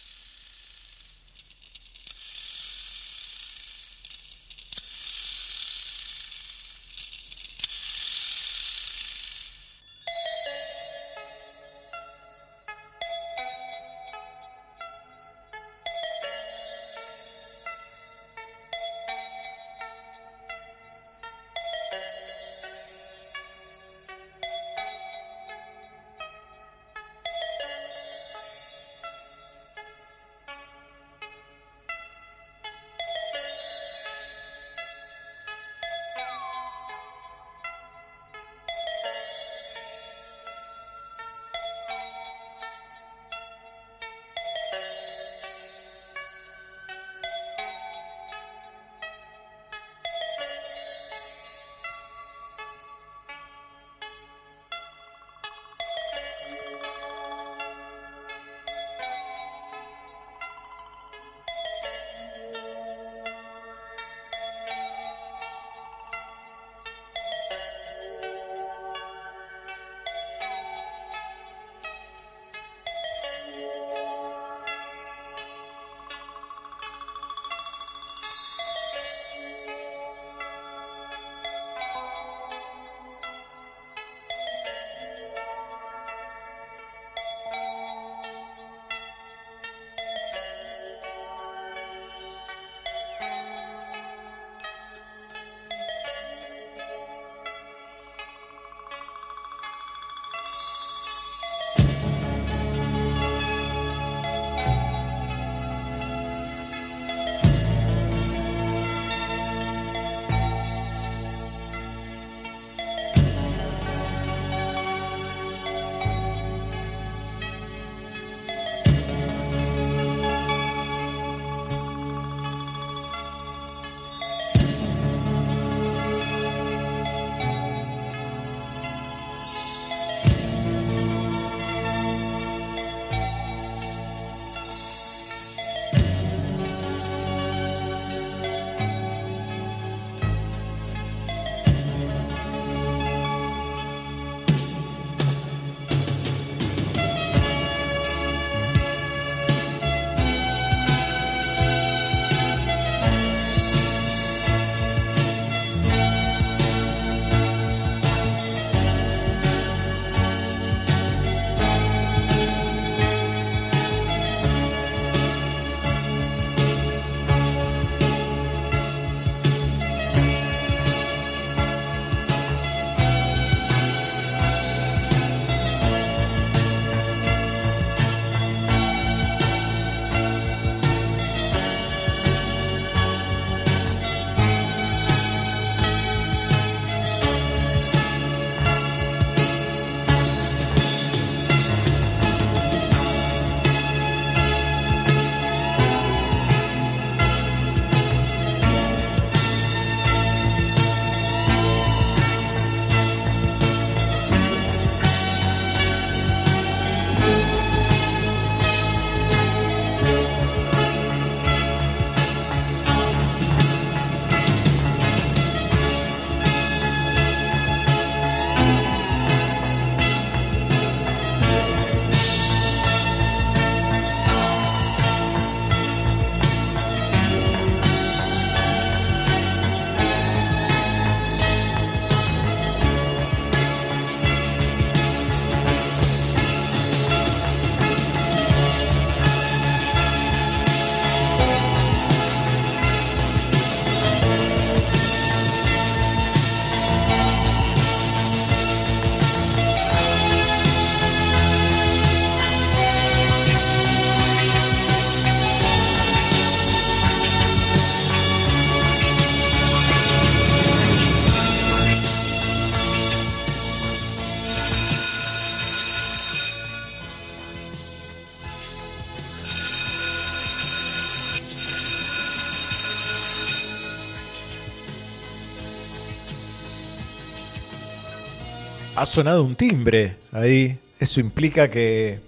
Ha sonado un timbre ahí. Eso implica que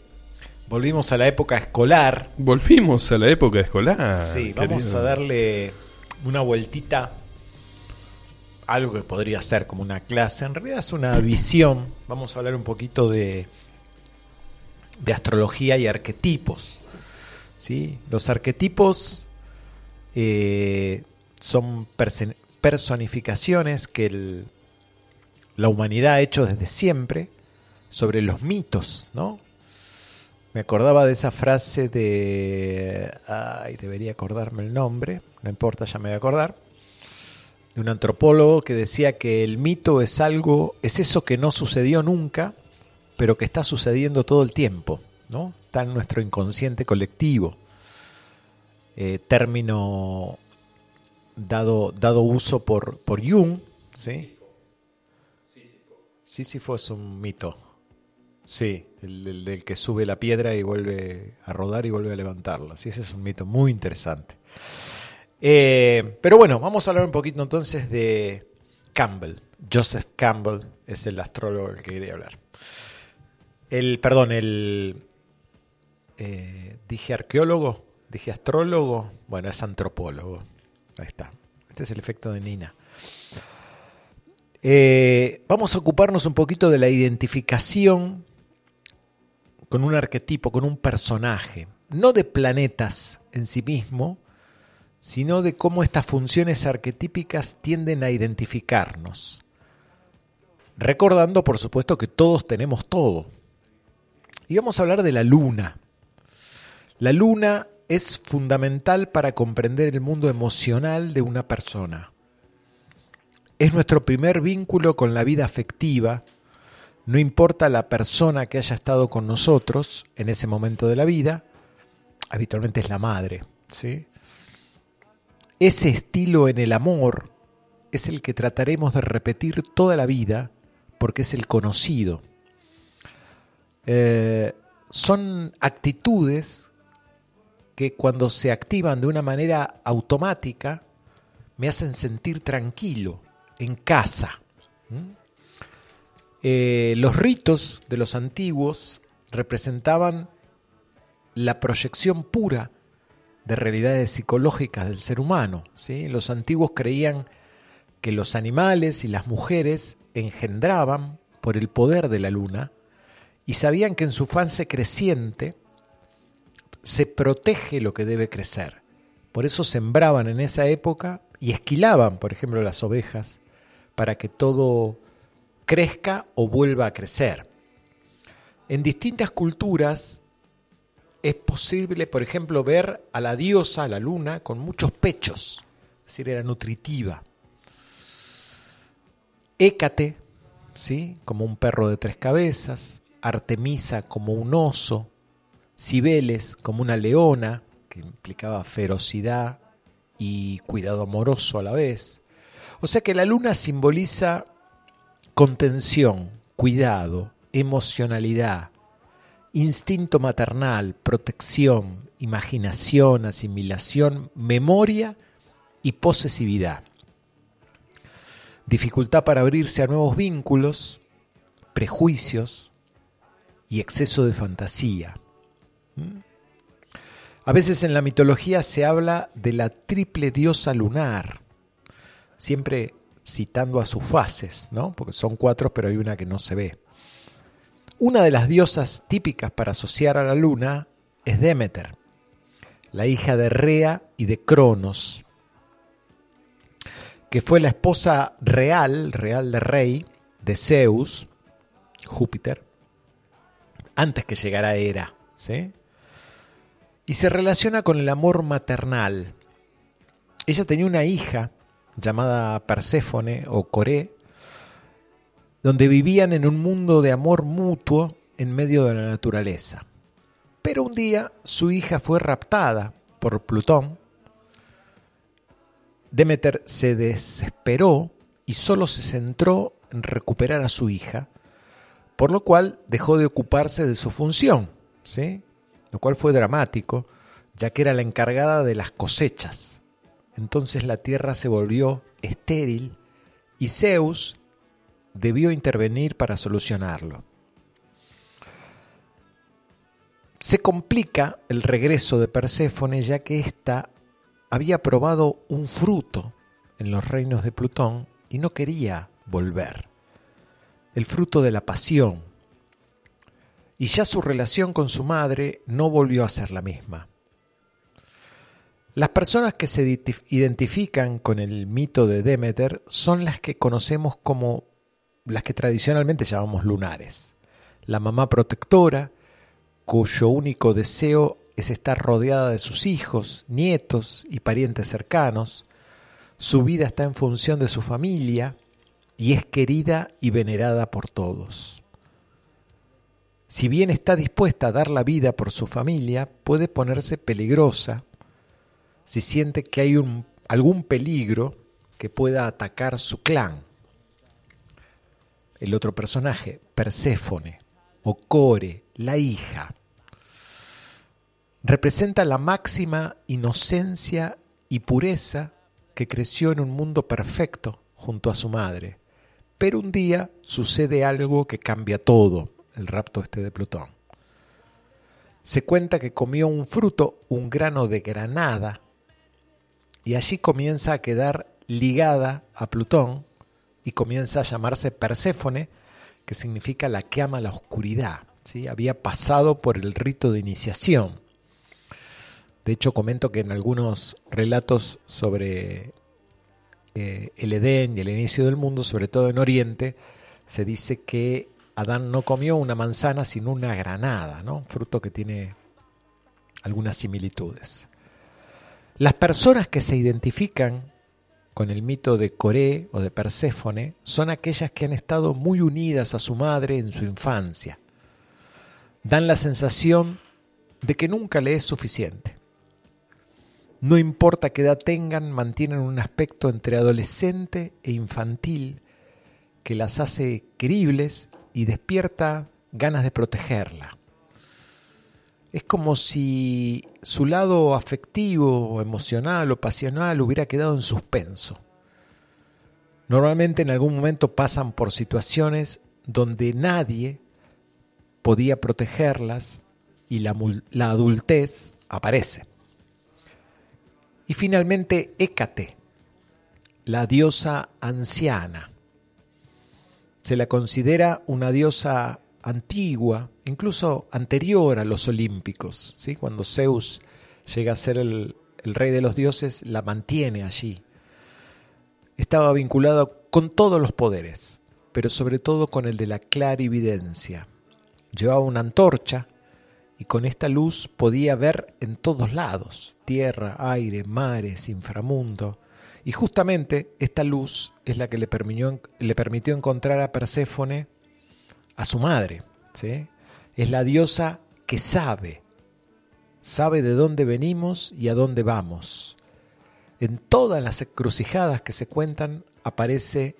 volvimos a la época escolar. Volvimos a la época escolar. sí, vamos querido. a darle una vueltita. Algo que podría ser como una clase. En realidad es una visión. Vamos a hablar un poquito de, de astrología y arquetipos. ¿sí? Los arquetipos eh, son personificaciones que el- la humanidad ha hecho desde siempre sobre los mitos, ¿no? Me acordaba de esa frase de... Ay, debería acordarme el nombre, no importa, ya me voy a acordar. De un antropólogo que decía que el mito es algo, es eso que no sucedió nunca, pero que está sucediendo todo el tiempo, ¿no? Está en nuestro inconsciente colectivo. Eh, término dado, dado uso por, por Jung, ¿sí? Sísifo es un mito. Sí, el, el que sube la piedra y vuelve a rodar y vuelve a levantarla. Sí, ese es un mito muy interesante. Eh, pero bueno, vamos a hablar un poquito entonces de Campbell. Joseph Campbell es el astrólogo del que quería hablar. El, perdón, el... eh, dije arqueólogo, dije astrólogo, bueno, es antropólogo. Ahí está. Este es el efecto de Nina. Eh, vamos a ocuparnos un poquito de la identificación con un arquetipo, con un personaje, no de planetas en sí mismo, sino de cómo estas funciones arquetípicas tienden a identificarnos. Recordando, por supuesto, que todos tenemos todo. Y vamos a hablar de la luna. La luna es fundamental para comprender el mundo emocional de una persona. Es nuestro primer vínculo con la vida afectiva, no importa la persona que haya estado con nosotros en ese momento de la vida, habitualmente es la madre. ¿sí? Ese estilo en el amor es el que trataremos de repetir toda la vida porque es el conocido. Eh, son actitudes que cuando se activan de una manera automática me hacen sentir tranquilo, en casa. ¿Mm? Eh, los ritos de los antiguos representaban la proyección pura de realidades psicológicas del ser humano. ¿sí? Los antiguos creían que los animales y las mujeres engendraban por el poder de la luna y sabían que en su fase creciente se protege lo que debe crecer. Por eso sembraban en esa época y esquilaban, por ejemplo, las ovejas para que todo crezca o vuelva a crecer. En distintas culturas es posible, por ejemplo, ver a la diosa, la luna, con muchos pechos, es decir, era nutritiva. Hécate, ¿sí? como un perro de tres cabezas, Artemisa como un oso, Cibeles como una leona, que implicaba ferocidad y cuidado amoroso a la vez. O sea que la luna simboliza contención, cuidado, emocionalidad, instinto maternal, protección, imaginación, asimilación, memoria y posesividad. Dificultad para abrirse a nuevos vínculos, prejuicios y exceso de fantasía. ¿Mm? A veces en la mitología se habla de la triple diosa lunar, siempre citando a sus fases, ¿no? Porque son cuatro, pero hay una que no se ve. Una de las diosas típicas para asociar a la luna es Demeter, la hija de Rea y de Cronos, que fue la esposa real, real de rey, de Zeus, Júpiter, antes que llegara Hera, ¿sí? Y se relaciona con el amor maternal. Ella tenía una hija llamada Perséfone o Coré, donde vivían en un mundo de amor mutuo en medio de la naturaleza. Pero un día su hija fue raptada por Plutón. Demeter se desesperó y solo se centró en recuperar a su hija, por lo cual dejó de ocuparse de su función, ¿sí? lo cual fue dramático, ya que era la encargada de las cosechas. Entonces la tierra se volvió estéril y Zeus debió intervenir para solucionarlo. Se complica el regreso de Perséfone ya que ésta había probado un fruto en los reinos de Plutón y no quería volver. El fruto de la pasión. Y ya su relación con su madre no volvió a ser la misma. Las personas que se identifican con el mito de Demeter son las que conocemos como las que tradicionalmente llamamos lunares. La mamá protectora, cuyo único deseo es estar rodeada de sus hijos, nietos y parientes cercanos. Su vida está en función de su familia y es querida y venerada por todos. Si bien está dispuesta a dar la vida por su familia, puede ponerse peligrosa si siente que hay un, algún peligro que pueda atacar su clan. El otro personaje, Perséfone, o Core, la hija, representa la máxima inocencia y pureza que creció en un mundo perfecto junto a su madre. Pero un día sucede algo que cambia todo, el rapto este de Plutón. Se cuenta que comió un fruto, un grano de granada, y allí comienza a quedar ligada a Plutón y comienza a llamarse Perséfone, que significa la que ama la oscuridad. ¿sí? Había pasado por el rito de iniciación. De hecho, comento que en algunos relatos sobre eh, el Edén y el inicio del mundo, sobre todo en Oriente, se dice que Adán no comió una manzana sino una granada, ¿no? fruto que tiene algunas similitudes. Las personas que se identifican con el mito de Coré o de Perséfone son aquellas que han estado muy unidas a su madre en su infancia. Dan la sensación de que nunca le es suficiente. No importa qué edad tengan, mantienen un aspecto entre adolescente e infantil que las hace queribles y despierta ganas de protegerla. Es como si su lado afectivo, emocional o pasional hubiera quedado en suspenso. Normalmente en algún momento pasan por situaciones donde nadie podía protegerlas y la, la adultez aparece. Y finalmente Hécate, la diosa anciana. Se la considera una diosa antigua, incluso anterior a los olímpicos. ¿sí? Cuando Zeus llega a ser el, rey de los dioses, la mantiene allí. Estaba vinculado con todos los poderes, pero sobre todo con el de la clarividencia. Llevaba una antorcha y con esta luz podía ver en todos lados, tierra, aire, mares, inframundo. Y justamente esta luz es la que le permitió, le permitió encontrar a Perséfone a su madre. ¿sí? Es la diosa que sabe, sabe de dónde venimos y a dónde vamos. En todas las encrucijadas que se cuentan aparece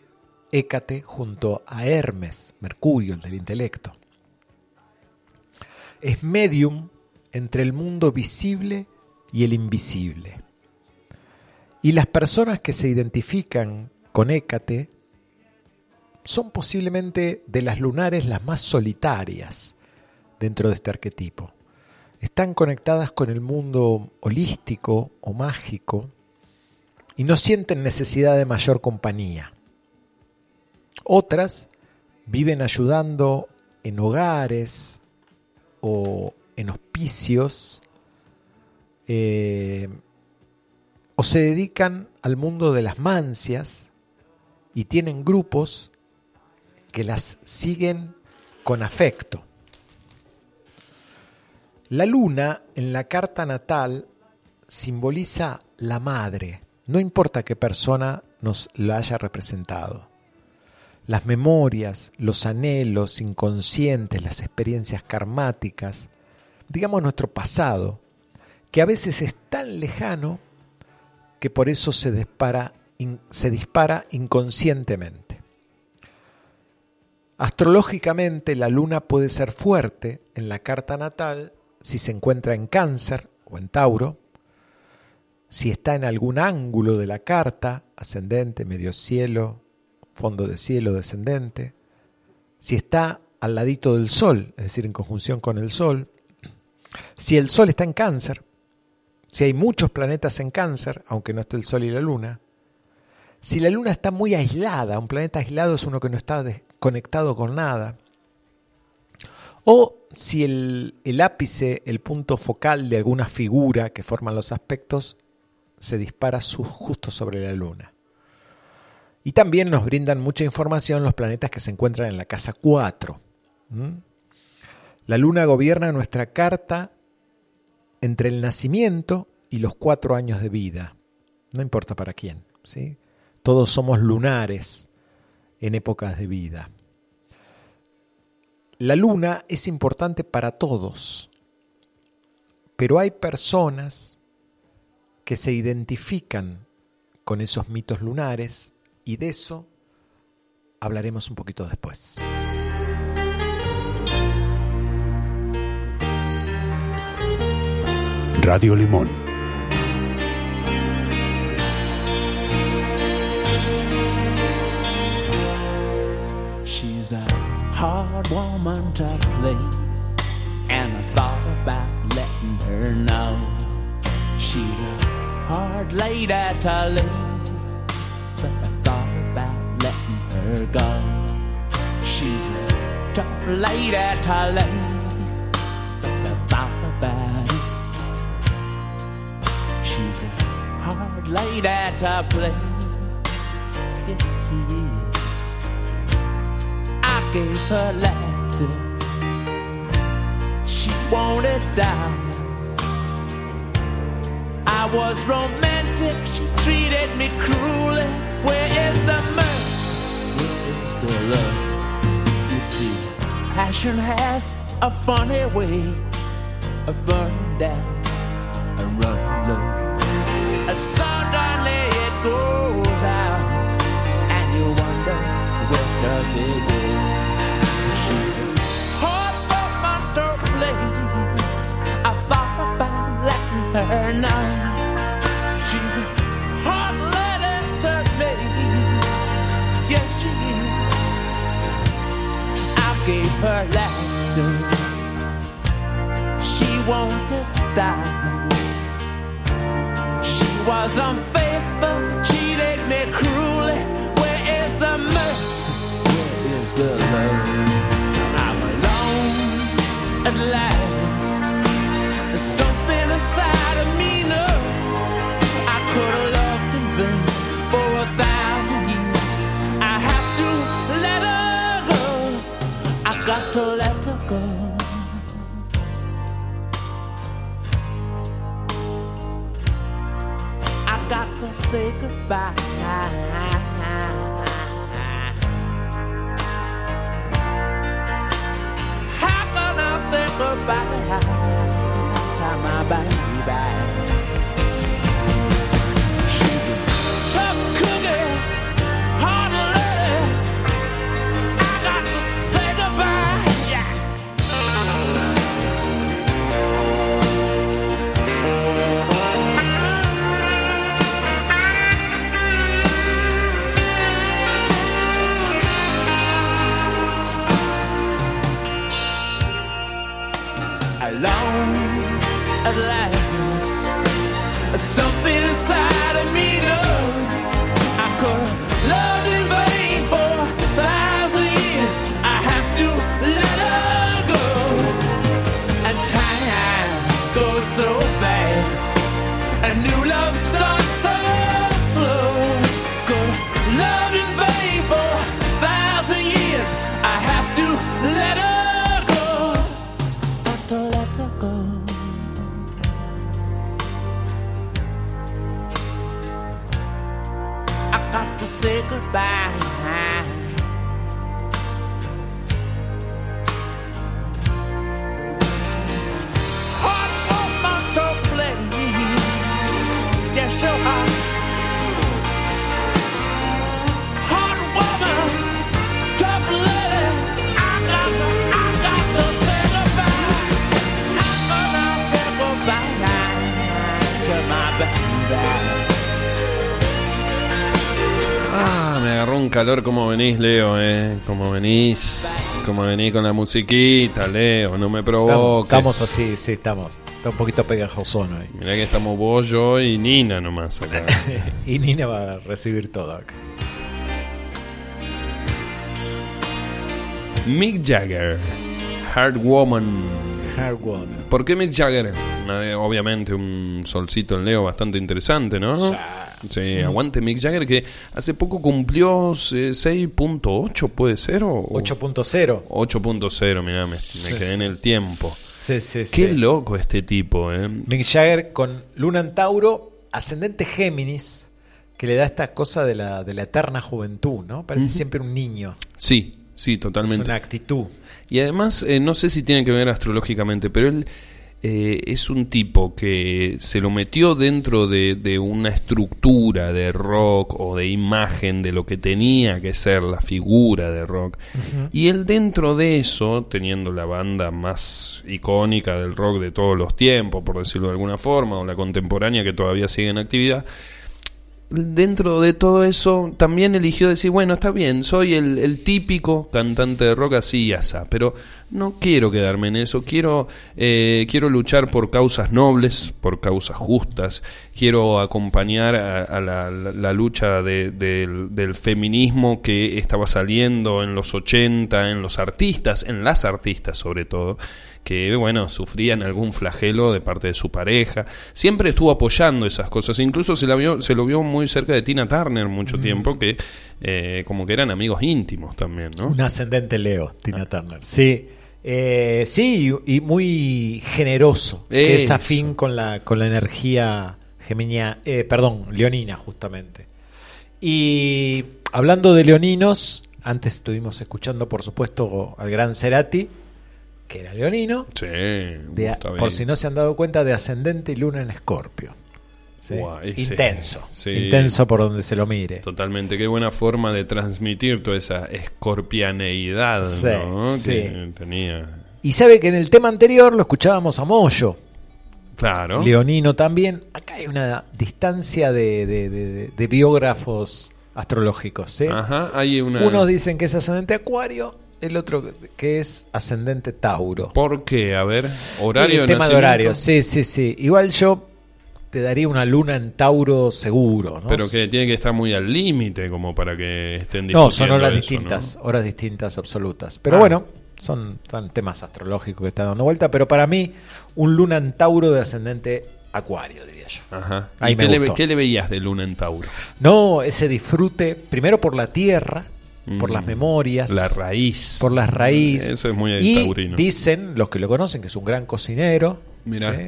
Hécate junto a Hermes, Mercurio, el del intelecto. Es medium entre el mundo visible y el invisible. Y las personas que se identifican con Hécate son posiblemente de las lunares las más solitarias dentro de este arquetipo. Están conectadas con el mundo holístico o mágico y no sienten necesidad de mayor compañía. Otras viven ayudando en hogares o en hospicios eh, o se dedican al mundo de las mancias y tienen grupos que las siguen con afecto. La luna en la carta natal simboliza la madre, no importa qué persona nos la haya representado. Las memorias, los anhelos inconscientes, las experiencias karmáticas, digamos nuestro pasado, que a veces es tan lejano que por eso se dispara, se dispara inconscientemente. Astrológicamente la luna puede ser fuerte en la carta natal si se encuentra en cáncer o en Tauro, si está en algún ángulo de la carta, ascendente, medio cielo fondo de cielo descendente, si está al ladito del Sol, es decir, en conjunción con el Sol, si el Sol está en cáncer, si hay muchos planetas en cáncer, aunque no esté el Sol y la Luna, si la Luna está muy aislada, un planeta aislado es uno que no está conectado con nada, o si el, el, ápice, el punto focal de alguna figura que forman los aspectos, se dispara justo sobre la Luna. Y también nos brindan mucha información los planetas que se encuentran en la casa 4. La Luna gobierna nuestra carta entre el nacimiento y los cuatro años de vida. No importa para quién. ¿sí? Todos somos lunares en épocas de vida. La luna es importante para todos, pero hay personas que se identifican con esos mitos lunares y de eso hablaremos un poquito después. Radio Limón. Hard woman to please, and I thought about letting her know. She's a hard lady to leave, but I thought about letting her go. She's a tough lady to leave, but I thought about it. She's a hard lady to please. Yes, she is. Gave her laughter. She wanted diamonds. I was romantic. She treated me cruelly. Where is the mercy? Where is the love? You see, passion has a funny way of burning down and running low. Suddenly it goes out, and you wonder where does it go? Her know. She's a hard lady to leave. Yes, she is. I gave her laughter. She wanted diamonds. She was unfaithful, cheated me cruelly. Where is the mercy? Where is the love? I'm alone at last. Say goodbye. How can I have to let her go, I got to let her go. I got to say goodbye my baby? Agarró un calor como venís, Leo, eh. Como venís, como venís con la musiquita, Leo, no me provoques. estamos así, sí, estamos. Está un poquito pegajoso ahí. Mirá que estamos vos, yo y Nina nomás acá. Y Nina va a recibir todo acá. Mick Jagger, Hard Woman. Hard Woman. ¿Por qué Mick Jagger? Eh, Obviamente un solcito en Leo bastante interesante, ¿no? Sí, aguante Mick Jagger que hace poco cumplió eh, 6.8, puede ser, o 8.0. 8.0, mirá, me, me quedé en el tiempo. Sí, sí, sí. Qué loco este tipo, ¿eh? Mick Jagger con Luna en Tauro, ascendente Géminis, que le da esta cosa de la, de la eterna juventud, ¿no? Parece siempre un niño. Sí, sí, Es totalmente. una actitud. Y además, eh, no sé si tiene que ver astrológicamente, pero él eh, es un tipo que se lo metió dentro de, de una estructura de rock o de imagen de lo que tenía que ser la figura de rock. Y él dentro de eso, teniendo la banda más icónica del rock de todos los tiempos, por decirlo de alguna forma, o la contemporánea que todavía sigue en actividad, dentro de todo eso también eligió decir, bueno, está bien, soy el, típico cantante de rock así y asá, pero no quiero quedarme en eso, quiero, eh, quiero luchar por causas nobles, por causas justas, quiero acompañar a, la, lucha de- del, del feminismo que estaba saliendo en los 80, en los artistas, en las artistas sobre todo, que bueno, sufrían algún flagelo de parte de su pareja. Siempre estuvo apoyando esas cosas. Incluso se, la vio, se lo vio muy cerca de Tina Turner mucho tiempo, que eh, como que eran amigos íntimos también, ¿no? Un ascendente Leo, Tina Turner. Sí. Eh, sí, y, muy generoso. Que es afín con la, con la energía geminia, eh, perdón, leonina, justamente. Y hablando de leoninos, antes estuvimos escuchando, por supuesto, al gran Cerati, que era leonino. Sí, de- está bien. por si no se han dado cuenta, de ascendente y luna en escorpio. Sí. Intenso. sí. Intenso por donde se lo mire. Totalmente, qué buena forma de transmitir toda esa escorpianeidad que tenía. Y sabe que en el tema anterior lo escuchábamos a Moyo. Claro. Leonino también. Acá hay una distancia de, de- de- de- de biógrafos astrológicos. Ajá, hay una. Unos dicen que es ascendente Acuario, el otro que es ascendente Tauro. ¿Por qué? A ver, horario el tema de horario, sí, sí, sí. Igual yo te daría una luna en Tauro seguro. ¿no? Pero que tiene que estar muy al límite como para que estén No, son horas eso, distintas, ¿no? horas distintas absolutas. Pero Ah. bueno, son, son temas astrológicos que están dando vuelta. Pero para mí, un luna en Tauro de ascendente Acuario, diría yo. Ajá. Ahí ¿Y me qué le, gustó. qué le veías de Luna en Tauro? No, ese disfrute, primero por la tierra, por Mm. las memorias, La raíz. por las raíces. Eso es muy y taurino. dicen, los que lo conocen, que es un gran cocinero, Mirá. ¿sí?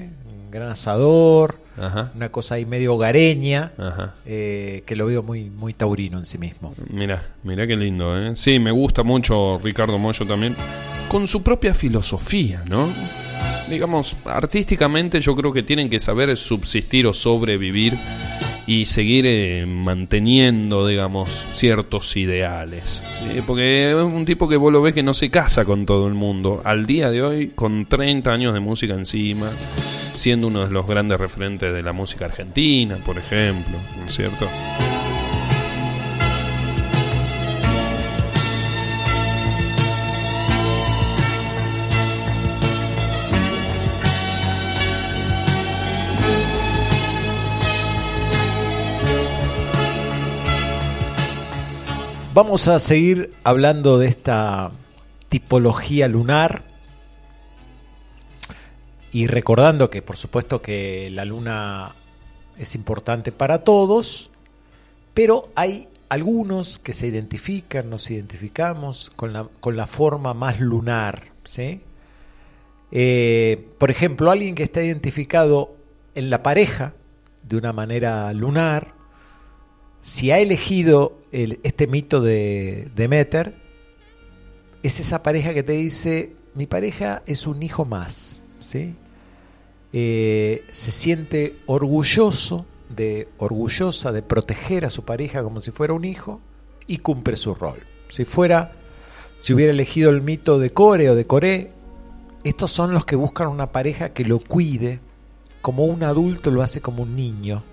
un gran asador, Ajá. una cosa ahí medio hogareña, Ajá. eh, que lo veo muy, muy taurino en sí mismo. Mira, mira qué lindo, ¿eh? Sí, me gusta mucho Ricardo Mollo también. Con su propia filosofía, ¿no? Digamos, artísticamente yo creo que tienen que saber subsistir o sobrevivir y seguir eh, manteniendo, digamos, ciertos ideales. ¿sí? Porque es un tipo que vos lo ves que no se casa con todo el mundo. Al día de hoy, con 30 años de música encima, siendo uno de los grandes referentes de la música argentina, por ejemplo, ¿no es cierto? Vamos a seguir hablando de esta tipología lunar y recordando que por supuesto que la luna es importante para todos, pero hay algunos que se identifican, nos identificamos con la, con la forma más lunar. ¿sí? Eh, por ejemplo, alguien que está identificado en la pareja de una manera lunar, si ha elegido el- este mito de Demeter, es esa pareja que te dice, mi pareja es un hijo más, ¿sí? Eh, se siente orgulloso, de, orgullosa de proteger a su pareja como si fuera un hijo y cumple su rol. Si fuera, si hubiera elegido el mito de Core o de Coré, estos son los que buscan una pareja que lo cuide, como un adulto lo hace como un niño.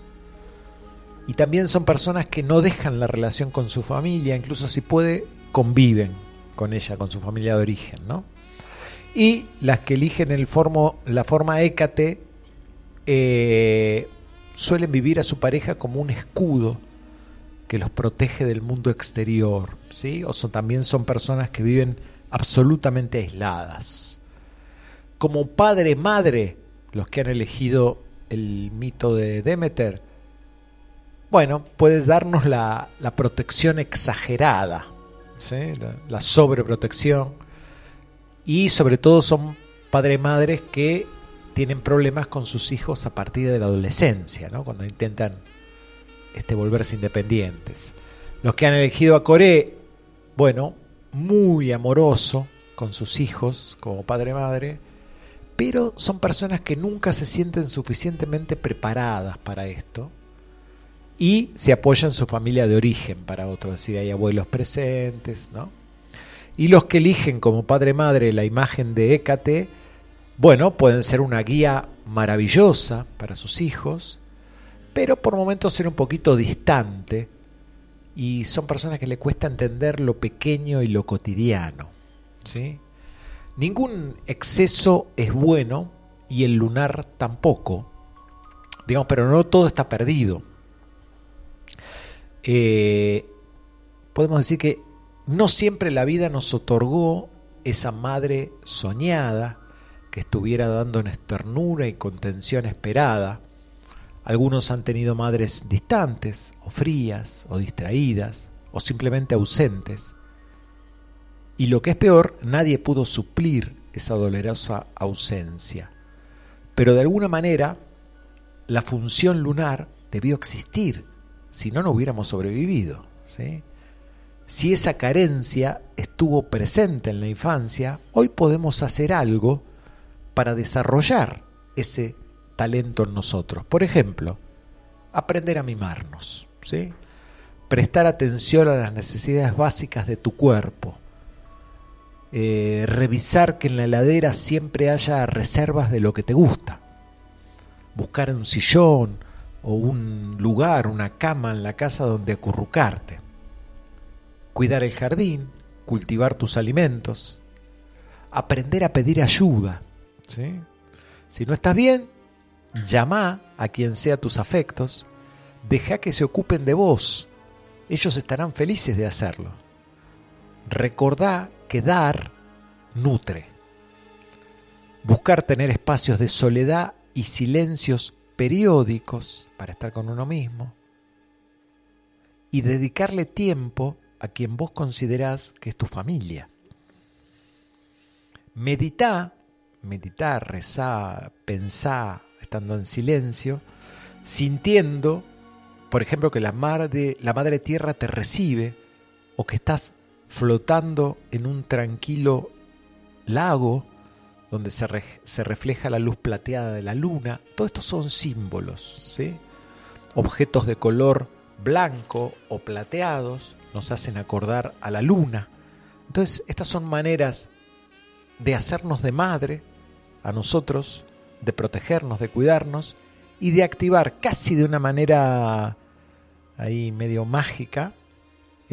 Y también son personas que no dejan la relación con su familia, incluso si puede, conviven con ella, con su familia de origen, ¿no? Y las que eligen el formo, la forma Hécate eh, suelen vivir a su pareja como un escudo que los protege del mundo exterior, ¿sí? O también son personas que viven absolutamente aisladas. Como padre-madre, los que han elegido el mito de Demeter, bueno, puedes darnos la, protección exagerada, ¿sí? la, sobreprotección, y sobre todo son padre-madres que tienen problemas con sus hijos a partir de la adolescencia, ¿no? cuando intentan este, volverse independientes. Los que han elegido a Coré, bueno, muy amoroso con sus hijos como padre-madre, pero son personas que nunca se sienten suficientemente preparadas para esto y se apoyan en su familia de origen para otro, es decir, hay abuelos presentes, ¿no? Y los que eligen como padre-madre la imagen de Hécate, bueno, pueden ser una guía maravillosa para sus hijos, pero por momentos ser un poquito distante y son personas que le cuesta entender lo pequeño y lo cotidiano. ¿sí? Ningún exceso es bueno y el lunar tampoco, digamos, pero no todo está perdido. Eh, podemos decir que no siempre la vida nos otorgó esa madre soñada que estuviera dándonos ternura y contención esperada. Algunos han tenido madres distantes, o frías, o distraídas, o simplemente ausentes. Y lo que es peor, nadie pudo suplir esa dolorosa ausencia. Pero de alguna manera, la función lunar debió existir, si no, no hubiéramos sobrevivido. Si esa carencia estuvo presente en la infancia, hoy podemos hacer algo para desarrollar ese talento en nosotros. Por ejemplo, aprender a mimarnos, prestar atención a las necesidades básicas de tu cuerpo, eh, revisar que en la heladera siempre haya reservas de lo que te gusta, buscar un sillón o un lugar, una cama en la casa donde acurrucarte, cuidar el jardín, cultivar tus alimentos, aprender a pedir ayuda. ¿sí? Si no estás bien, llama a quien sea tus afectos, deja que se ocupen de vos, ellos estarán felices de hacerlo. Recordá que dar nutre. Buscar tener espacios de soledad y silencios periódicos para estar con uno mismo. Y dedicarle tiempo a quien vos considerás que es tu familia. Meditá, meditar, rezá, pensá, estando en silencio, sintiendo, por ejemplo, que la la madre tierra te recibe o que estás flotando en un tranquilo lago donde se, re, se, refleja la luz plateada de la luna. Todo esto son símbolos, ¿sí? objetos de color blanco o plateados nos hacen acordar a la luna. Entonces, estas son maneras de hacernos de madre a nosotros de protegernos, de cuidarnos y de activar casi de una manera ahí medio mágica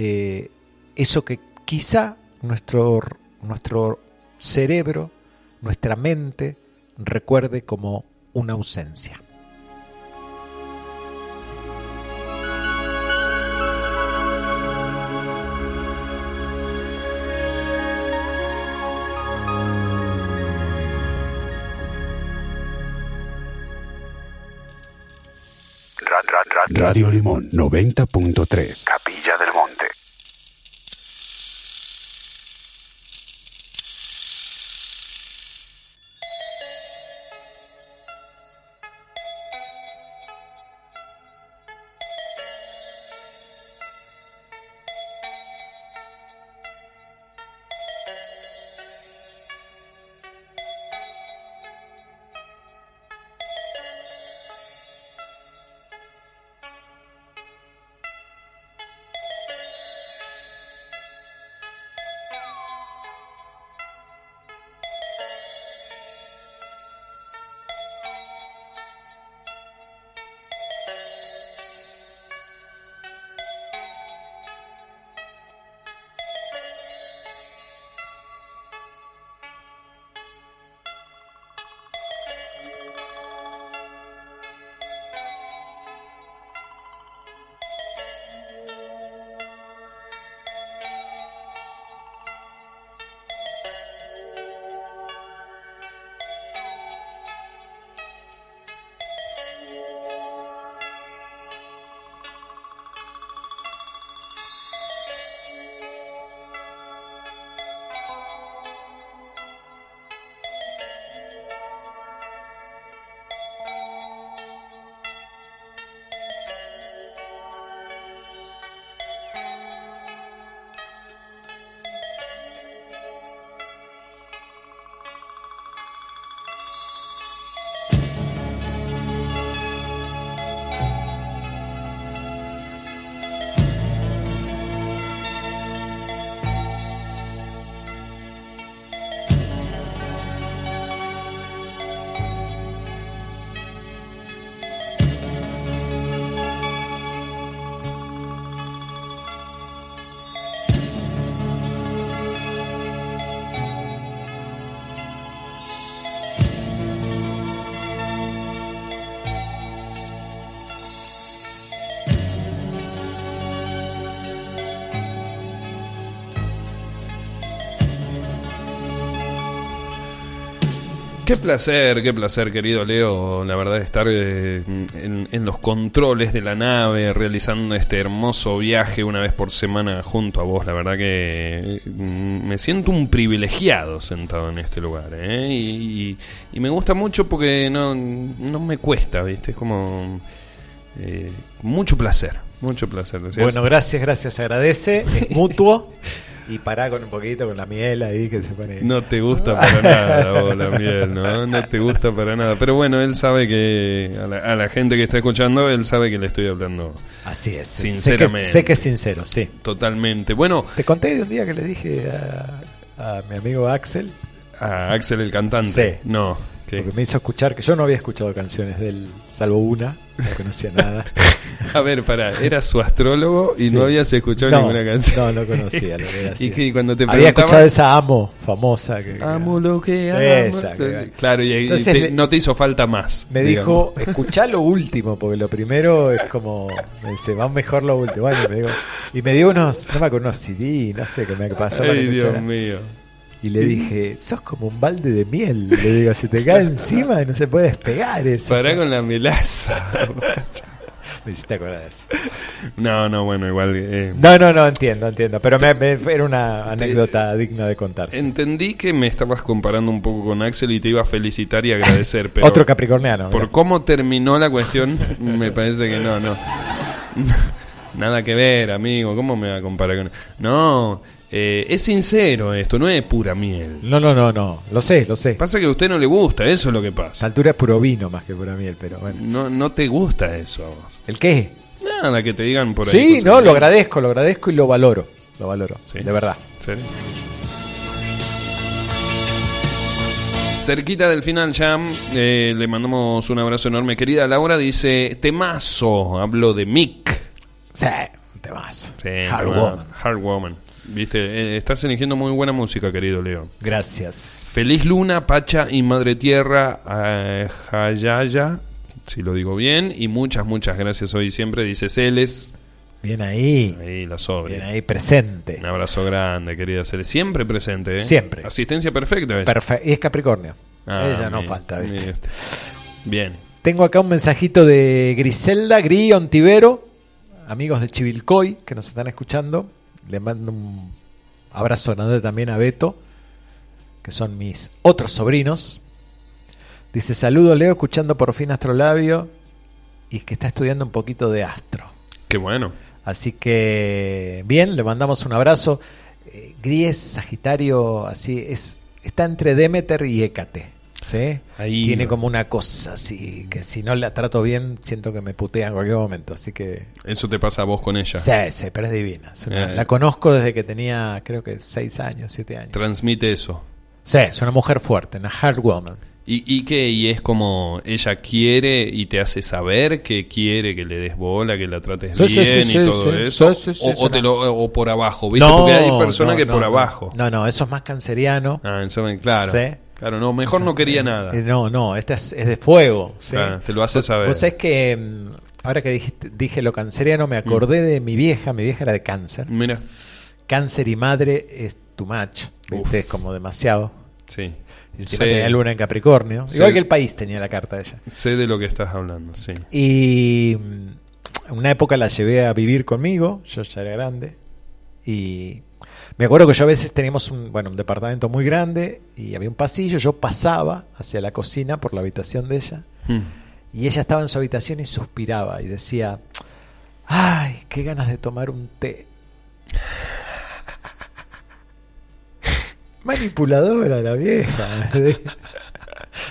eh, eso que quizá nuestro, nuestro cerebro, nuestra mente recuerde como una ausencia. Radio Limón 90.3. Capilla del Monte. Placer, qué placer, querido Leo, la verdad, estar eh, en, en los controles de la nave, realizando este hermoso viaje una vez por semana junto a vos. La verdad que mm, me siento un privilegiado sentado en este lugar, ¿eh? y, y- y me gusta mucho porque no, no me cuesta, ¿viste? Es como eh, mucho placer, mucho placer. Bueno, gracias, gracias, agradece, es mutuo. Y pará con un poquito con la miel ahí que se pone. No te gusta para nada vos, la miel, ¿no? No te gusta para nada. Pero bueno, él sabe que, a la, a la gente que está escuchando, él sabe que le estoy hablando Así es. Sé que, Sinceramente. sé que es sincero, sí. totalmente. Bueno, Te conté de un día que le dije a, a mi amigo Axel, a Axel el cantante. Sí. No, ¿qué? porque me hizo escuchar que yo no había escuchado canciones de él, salvo una, no conocía nada. A ver, pará, eras su astrólogo y Sí. no habías escuchado no, ninguna canción. No, no conocía lo que era Y así. que cuando te Había escuchado esa Amo famosa que, Amo lo que amo. Esa, que- Claro, y, Entonces te- le- no te hizo falta más. Me digamos. dijo, escuchá lo último, porque lo primero es como, me dice, va mejor lo último. Bueno, me digo, y me dio unos, no me acuerdo, unos CD, no sé qué me pasó. Ay, Dios escuchara. mío. Y le dije, sos como un balde de miel. Le digo, se te cae encima y no se puede despegar eso. Pará con la melaza. Me hiciste acordar de eso. no, no, bueno, igual. eh, No, no, no, entiendo, entiendo. Pero me, me- era una anécdota digna de contarse. Entendí que me estabas comparando un poco con Axel y te iba a felicitar y agradecer, pero Otro capricorniano. por cómo terminó la cuestión, me parece que no, no. Nada que ver, amigo, ¿cómo me va a comparar con...? No, eh, es sincero esto, no es pura miel. No, no, no, no. Lo sé, lo sé. Pasa que a usted no le gusta, eso es lo que A esta pasa. altura es puro vino más que pura miel, pero bueno. No, no te gusta eso a vos. ¿El qué? Nada que te digan por ahí. Sí, no, lo agradezco, lo agradezco y lo valoro. Lo valoro, Sí. de verdad. Cerquita del final ya, eh, le mandamos un abrazo enorme. Querida Laura dice, temazo, hablo de Mick. Sí, te vas. Sí, Hard Woman. Hard Woman. Viste, eh, estás eligiendo muy buena música, querido Leo. Gracias. Feliz Luna, Pacha y Madre Tierra, eh, Hayaya, si lo digo bien, y muchas, muchas gracias hoy y siempre, dice Celes. Bien ahí. Ahí la sobre. Bien ahí, presente. Un abrazo grande, querida Celes. Siempre presente, ¿eh? Siempre. Asistencia perfecta. Perfecto. Y es Capricornio. Ah, Ella no falta, este. Bien. Tengo acá un mensajito de Griselda, Gri Ontivero, amigos de Chivilcoy que nos están escuchando. Le mando un abrazo grande también a Beto, que son mis otros sobrinos. Dice, saludo Leo, escuchando por fin Astrolabio y que está estudiando un poquito de astro. Qué bueno. Así que, bien, le mandamos un abrazo. Eh, Gri es Sagitario, así, es está entre Demeter y Hécate. ¿Sí? Ahí Tiene como una cosa así, que si no la trato bien, siento que me putea en cualquier momento. Así que, Eso te pasa a vos con ella. sí, sí, pero es divina. Es una- Eh. La conozco desde que tenía, creo que, seis años, siete años. Transmite eso. Sí, es una mujer fuerte, una hard woman. ¿Y, y qué? Y es como ella quiere y te hace saber que quiere que le des bola, que la trates Sí, bien sí, y todo eso. o, sí, o sí, te no. lo- o por abajo, ¿viste? Porque hay personas no, que no, por abajo. No, no, eso es más canceriano. Ah, eso claro. Sí. Claro, no, mejor no quería nada. Eh, no, no, este es, es de fuego. ¿sí? Claro, te lo hace saber. Vos sabés que mm, ahora que dijiste- dije lo canceriano, me acordé de mi vieja. Mi vieja era de cáncer. Mira, Cáncer y madre es too much. ¿viste? Es como demasiado. sí. Y Encima Sé- tenía luna en Capricornio. Igual que el país tenía la carta de ella. Sé de lo que estás hablando, sí. Y mm, una época la llevé a vivir conmigo. Yo ya era grande. Y me acuerdo que yo a veces teníamos un, bueno, un departamento muy grande y había un pasillo. Yo pasaba hacia la cocina por la habitación de ella. Hmm. Y ella estaba en su habitación y suspiraba y decía, ay, qué ganas de tomar un té. Manipuladora la vieja.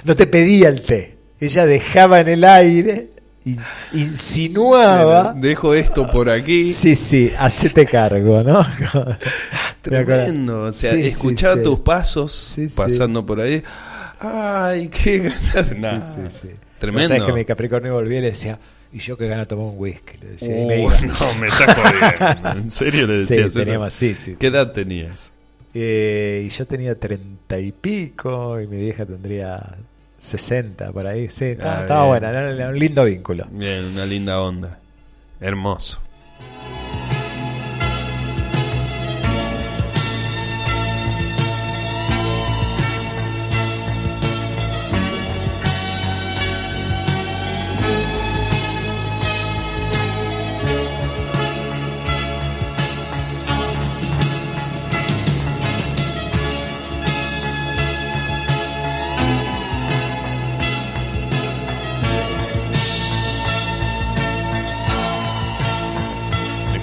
No te pedía el té. Ella dejaba en el aire, in- insinuaba. Dejo esto por aquí. Sí, sí, hacete cargo, ¿no? Me. Tremendo. O sea, Sí, escuchaba sí. tus pasos pasando por ahí. Ay, qué sí, sí. Tremendo. ¿Sabes que mi Capricornio volvía y le decía, y yo que gano tomar un whisky? Le decía, y me Uh, iba. no, me estás jodiendo. ¿En serio le decías teníamos- sí, sí. ¿Qué edad tenías? Eh, y yo tenía treinta y pico y mi vieja tendría 60 por ahí. Sí, estaba, Ah, estaba buena, era un lindo vínculo. Bien, una linda onda. Hermoso.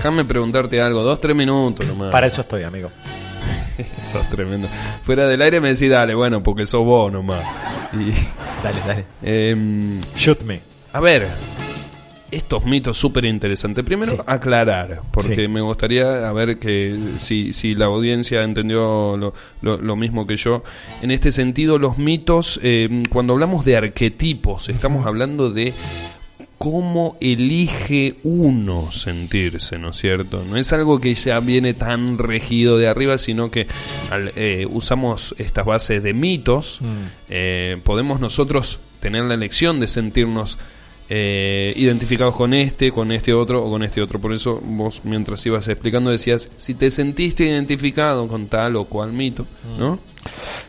Déjame preguntarte algo, dos, tres minutos nomás. Para eso estoy, amigo. sos tremendo. Fuera del aire me decís, dale, bueno, porque sos vos nomás. Y, Dale, dale. em, Shoot me. a ver, estos mitos súper interesantes. Primero, Sí. aclarar, porque Sí. me gustaría a ver que si, si la audiencia entendió lo, lo- lo mismo que yo. En este sentido, los mitos, eh, cuando hablamos de arquetipos, estamos hablando de cómo elige uno sentirse, ¿no es cierto? No es algo que ya viene tan regido de arriba, sino que al, eh, usamos estas bases de mitos, eh, podemos nosotros tener la elección de sentirnos eh, identificados con este, con este otro o con este otro. Por eso vos mientras ibas explicando decías, si te sentiste identificado con tal o cual mito, ¿no?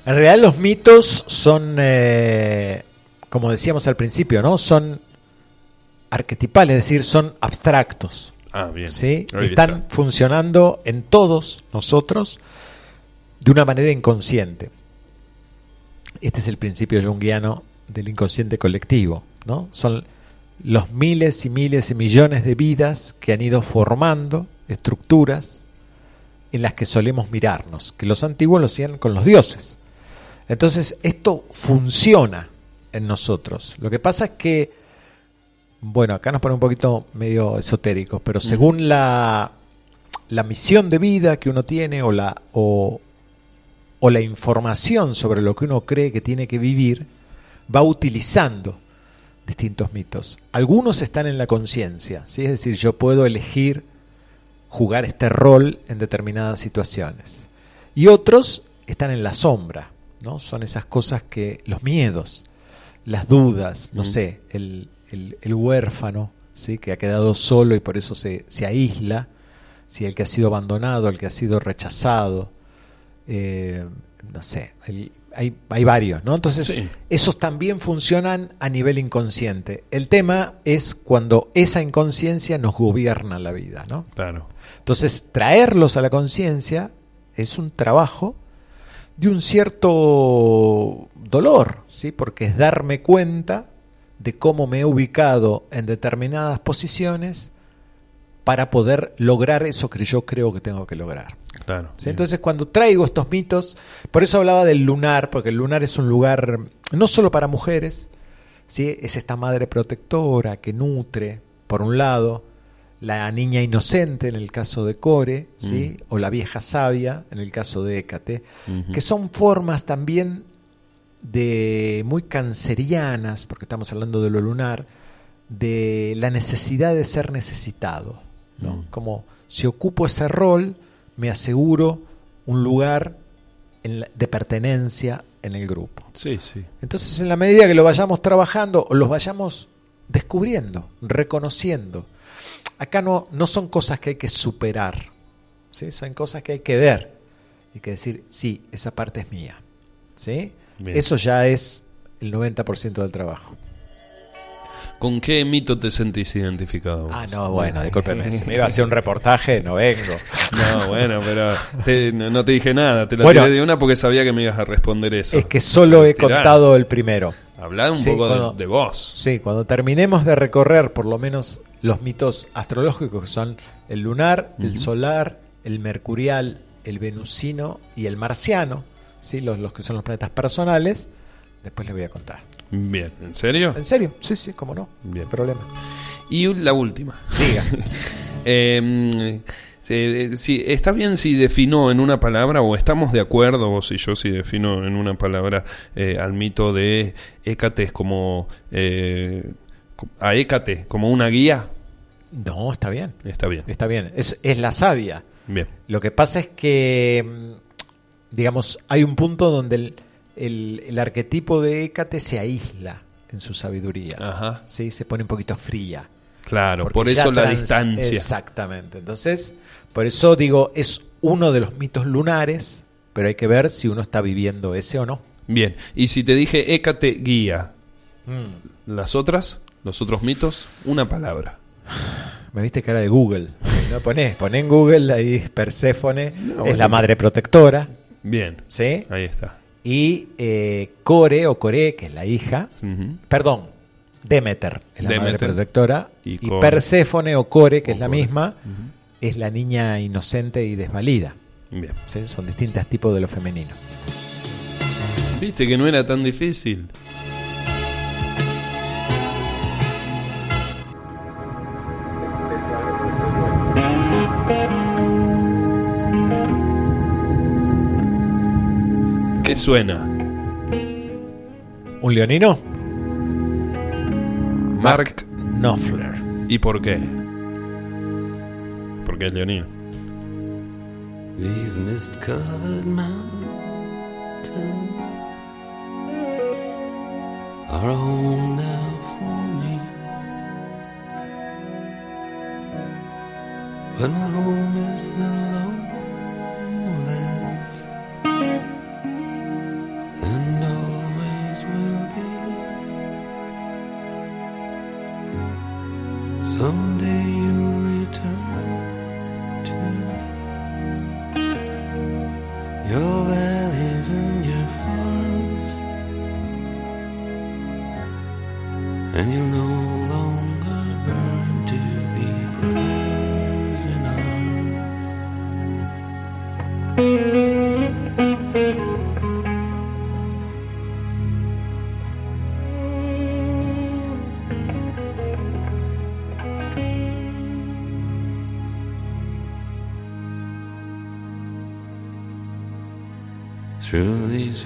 En realidad los mitos son, eh, como decíamos al principio, ¿no? Son arquetipales, es decir, son abstractos. Ah, bien. ¿sí? Ahí Están está. funcionando en todos nosotros de una manera inconsciente. Este es el principio junguiano del inconsciente colectivo. ¿no? Son los miles y miles y millones de vidas que han ido formando estructuras en las que solemos mirarnos, que los antiguos lo hacían con los dioses. Entonces, esto funciona en nosotros. Lo que pasa es que, bueno, acá nos pone un poquito medio esotéricos, pero según la, la misión de vida que uno tiene o la, o, o la información sobre lo que uno cree que tiene que vivir, va utilizando distintos mitos. Algunos están en la conciencia, ¿sí? es decir, yo puedo elegir jugar este rol en determinadas situaciones. Y otros están en la sombra, ¿no? Son esas cosas que, los miedos, las dudas, no Mm. sé, el, el- el huérfano, ¿sí? que ha quedado solo y por eso se, se aísla, ¿sí? el que ha sido abandonado, el que ha sido rechazado, eh, no sé, el- hay, hay varios, ¿no? Entonces, Sí. esos también funcionan a nivel inconsciente. El tema es cuando esa inconsciencia nos gobierna la vida, ¿no? Claro. Entonces, traerlos a la conciencia es un trabajo de un cierto dolor, ¿sí? Porque es darme cuenta de cómo me he ubicado en determinadas posiciones para poder lograr eso que yo creo que tengo que lograr. Claro. ¿sí? Entonces, cuando traigo estos mitos, por eso hablaba del lunar, porque el lunar es un lugar no solo para mujeres, ¿sí? es esta madre protectora que nutre, por un lado, la niña inocente en el caso de Core, ¿sí? o la vieja sabia en el caso de Hécate, que son formas también de muy cancerianas, porque estamos hablando de lo lunar, de la necesidad de ser necesitado. ¿no? Como si ocupo ese rol, me aseguro un lugar en la- de pertenencia en el grupo. Sí, sí. Entonces, en la medida que lo vayamos trabajando o los vayamos descubriendo, reconociendo, acá no, no son cosas que hay que superar, ¿sí? son cosas que hay que ver y que decir, sí, esa parte es mía. ¿sí? Bien. Eso ya es el 90% del trabajo. ¿Con qué mito te sentís identificado? vos? Ah, no, bueno, discúlpeme, si me iba a hacer un reportaje, no vengo. No, bueno, pero te- no, no te dije nada, te la Bueno. tiré de una porque sabía que me ibas a responder eso. Es que solo he contado el primero. Hablá un Sí, poco de- cuando- de, vos. Sí, cuando terminemos de recorrer por lo menos los mitos astrológicos que son el lunar, el solar, el mercurial, el venusino y el marciano, ¿sí? los, los que son los planetas personales, después les voy a contar. Bien, ¿en serio? ¿En serio? Sí, sí, cómo no. Bien. No hay problema. Y la última. Diga. Eh, eh, si, ¿Está bien si defino en una palabra, o estamos de acuerdo vos y yo si defino en una palabra eh, al mito de Hécate como... eh, a Hécate como una guía? No, está bien. Está bien. Está bien. Es, es la sabia. Bien. Lo que pasa es que, mm, digamos, hay un punto donde el, el- el arquetipo de Hécate se aísla en su sabiduría. Ajá. ¿sí? Se pone un poquito fría. Claro, por eso la distancia. Exactamente. Entonces, por eso digo, es uno de los mitos lunares, pero hay que ver si uno está viviendo ese o no. Bien. Y si te dije Hécate guía, Mm. las otras, los otros mitos, una palabra. Me viste cara de Google. ¿no? Poné, poné en Google ahí Perséfone, No, es bueno. la madre protectora, Bien. ¿Sí? Ahí está. Y eh, Core o Core, que es la hija, perdón, Demeter, es la madre protectora, y, y Perséfone o Core, que es la misma, es la niña inocente y desvalida. Bien. Son distintos tipos de lo femenino. Viste que no era tan difícil. suena? ¿Un leonino? Mark, Mark Knopfler. ¿Y por qué? Porque es leonino. These mist covered mountains are home now for me. But my home is the lowlands. Someday you return.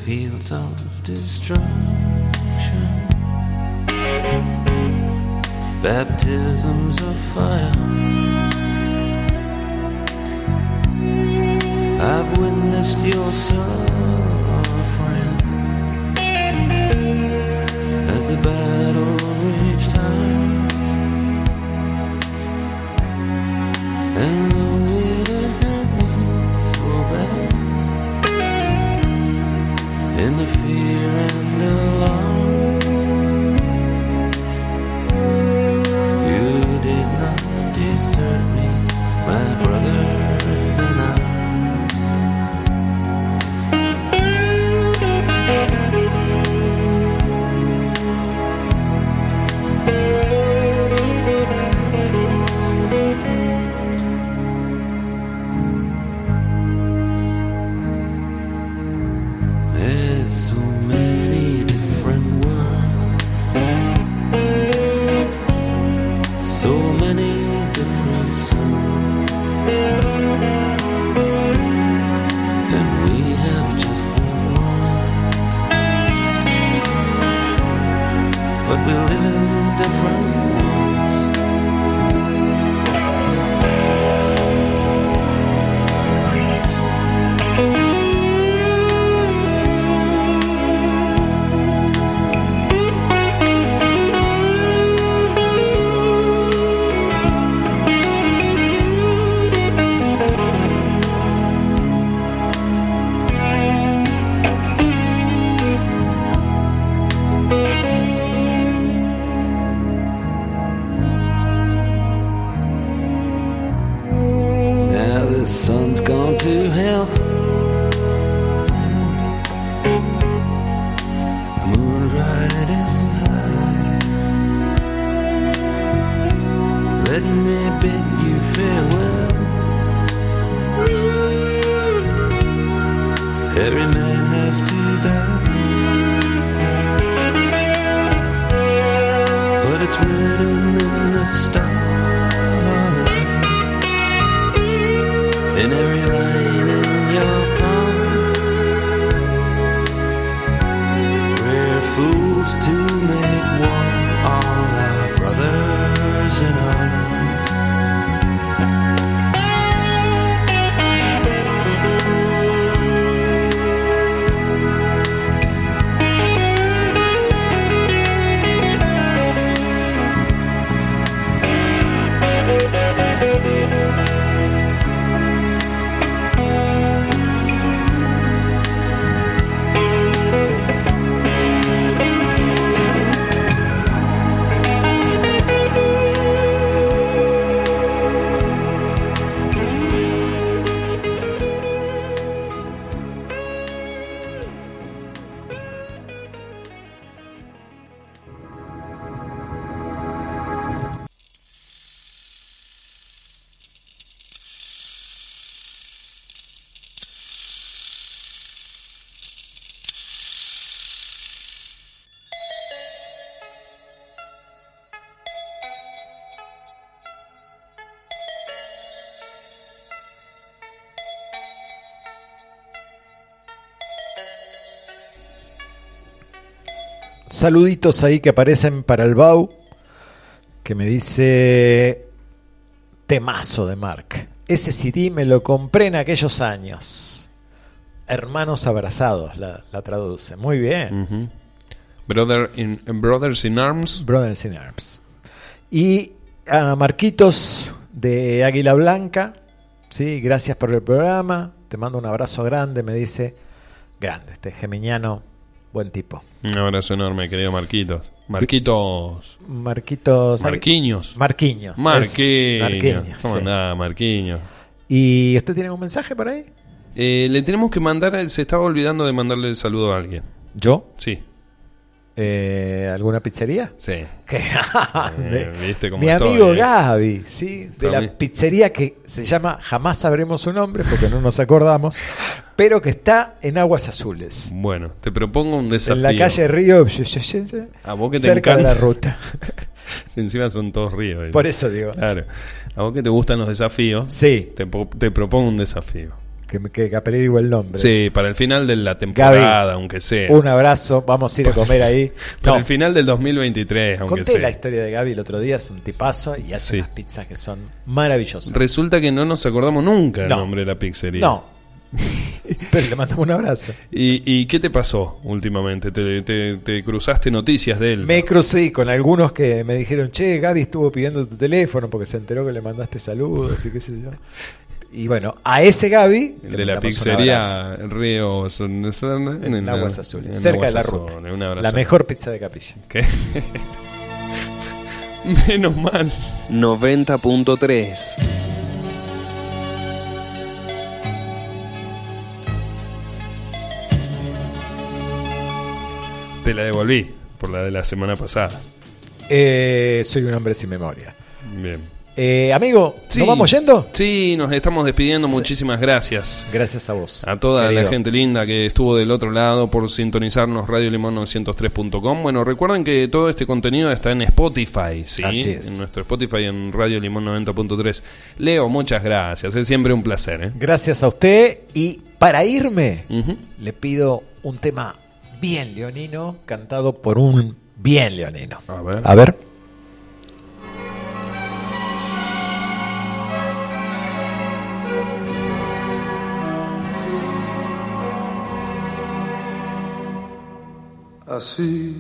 fields of destruction. Baptisms of fire. I've witnessed your son. Saluditos ahí que aparecen para el Bau, que me dice temazo de Mark. Ese CD me lo compré en aquellos años. Hermanos abrazados, la, la traduce. Muy bien. Brother in, Brothers in Arms. Brothers in Arms. Y a Marquitos de Águila Blanca, sí, gracias por el programa. Te mando un abrazo grande, me dice. Grande, este geminiano, buen tipo. Un abrazo enorme, querido Marquitos. Marquitos. Marquitos. Marquiños. Marquiños. Marquiños. Marquiños, ¿Cómo sí. Marquiños? ¿Y usted tiene un mensaje por ahí? Eh, le tenemos que mandar, se estaba olvidando de mandarle el saludo a alguien. ¿Yo? Sí, Eh, ¿Alguna pizzería? sí. ¡Qué grande! Eh, ¿viste cómo Mi estoy, amigo eh? Gaby, ¿sí? De la pizzería que se llama, jamás sabremos su nombre porque no nos acordamos, pero que está en Aguas Azules. Bueno, te propongo un desafío. En la calle Río, A vos que te cerca de la encanta. ruta. Encima son todos ríos. ¿viste? Por eso digo. Claro. A vos que te gustan los desafíos, Sí, te, po- te propongo un desafío. que que averigüe el nombre. Sí, para el final de la temporada, aunque sea. Un abrazo, vamos a ir a comer ahí. Para No, el final del 2023, aunque conté sea. la historia de Gaby el otro día, es un tipazo y hace Sí. unas pizzas que son maravillosas. Resulta que no nos acordamos nunca el No. nombre de la pizzería. No, pero le mandamos un abrazo. ¿Y, y qué te pasó últimamente? ¿Te, te- te cruzaste noticias de él? Me crucé con algunos que me dijeron, che, Gaby estuvo pidiendo tu teléfono porque se enteró que le mandaste saludos y qué sé yo. Y bueno, a ese Gaby El le de la pizzería. Río Son- en, en Aguas Azules, en cerca Aguas de la ruta. La mejor pizza de capilla. ¿Qué? Menos mal. 90.3 Te la devolví por la de la semana pasada. Eh, soy un hombre sin memoria. Bien. Eh, amigo, Sí. ¿nos vamos yendo? Sí, nos estamos despidiendo. Muchísimas gracias. Gracias a vos. A toda querido. la gente linda que estuvo del otro lado por sintonizarnos Radio Limón 903.com. Bueno, recuerden que todo este contenido está en Spotify, ¿sí? Así es. En nuestro Spotify en Radio Limón 90.3. Leo, muchas gracias. Es siempre un placer, ¿eh? Gracias a usted. Y para irme, le pido un tema bien leonino, cantado por un bien leonino. A ver. A ver. así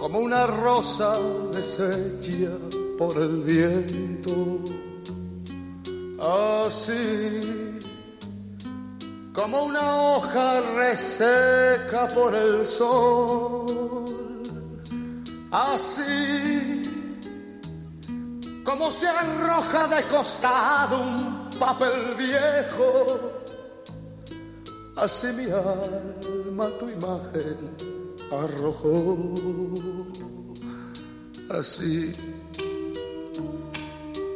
como una rosa deshecha por el viento, así como una hoja reseca por el sol, así como se arroja de costado un papel viejo Así mi alma tu imagen arrojó, así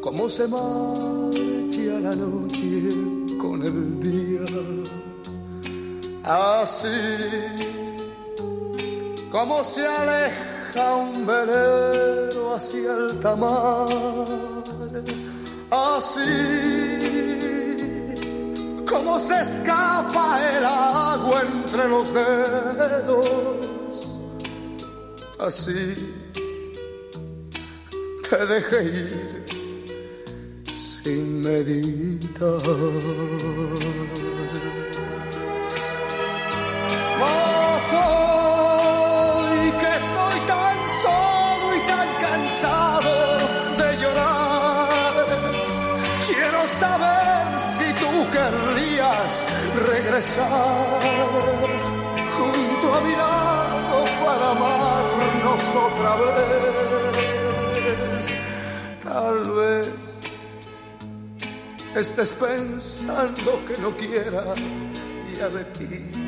como se marcha la noche con el día, así como se aleja un velero hacia el tamar, así como se escapa el agua entre los dedos. Así te dejé ir sin meditar. Mas hoy que estoy tan solo y tan cansado de llorar, quiero saber si tú querrías regresar junto a mi lado para amarnos otra vez. Tal vez estés pensando que no quiera ya de ti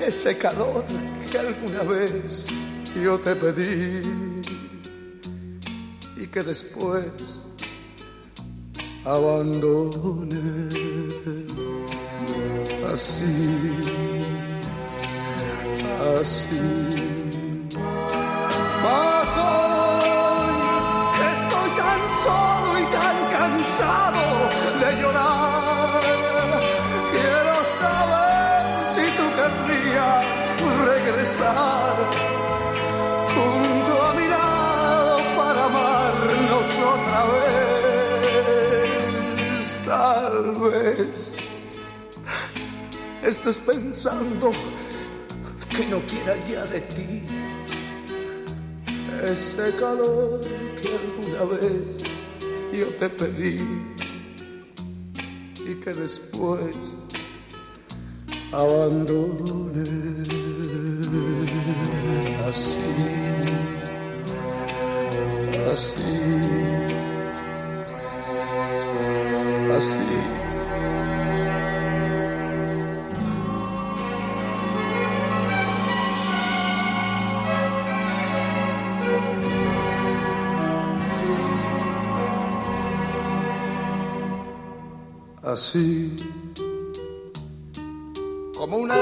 ese calor que alguna vez yo te pedí y que después abandone así, así. Mas de llorar, quiero saber si tú querrías regresar junto a mi lado para amarnos otra vez. Tal vez estés pensando que no quiera ya de ti ese calor que alguna vez yo te pedí y que después abandone así, así, así. así como una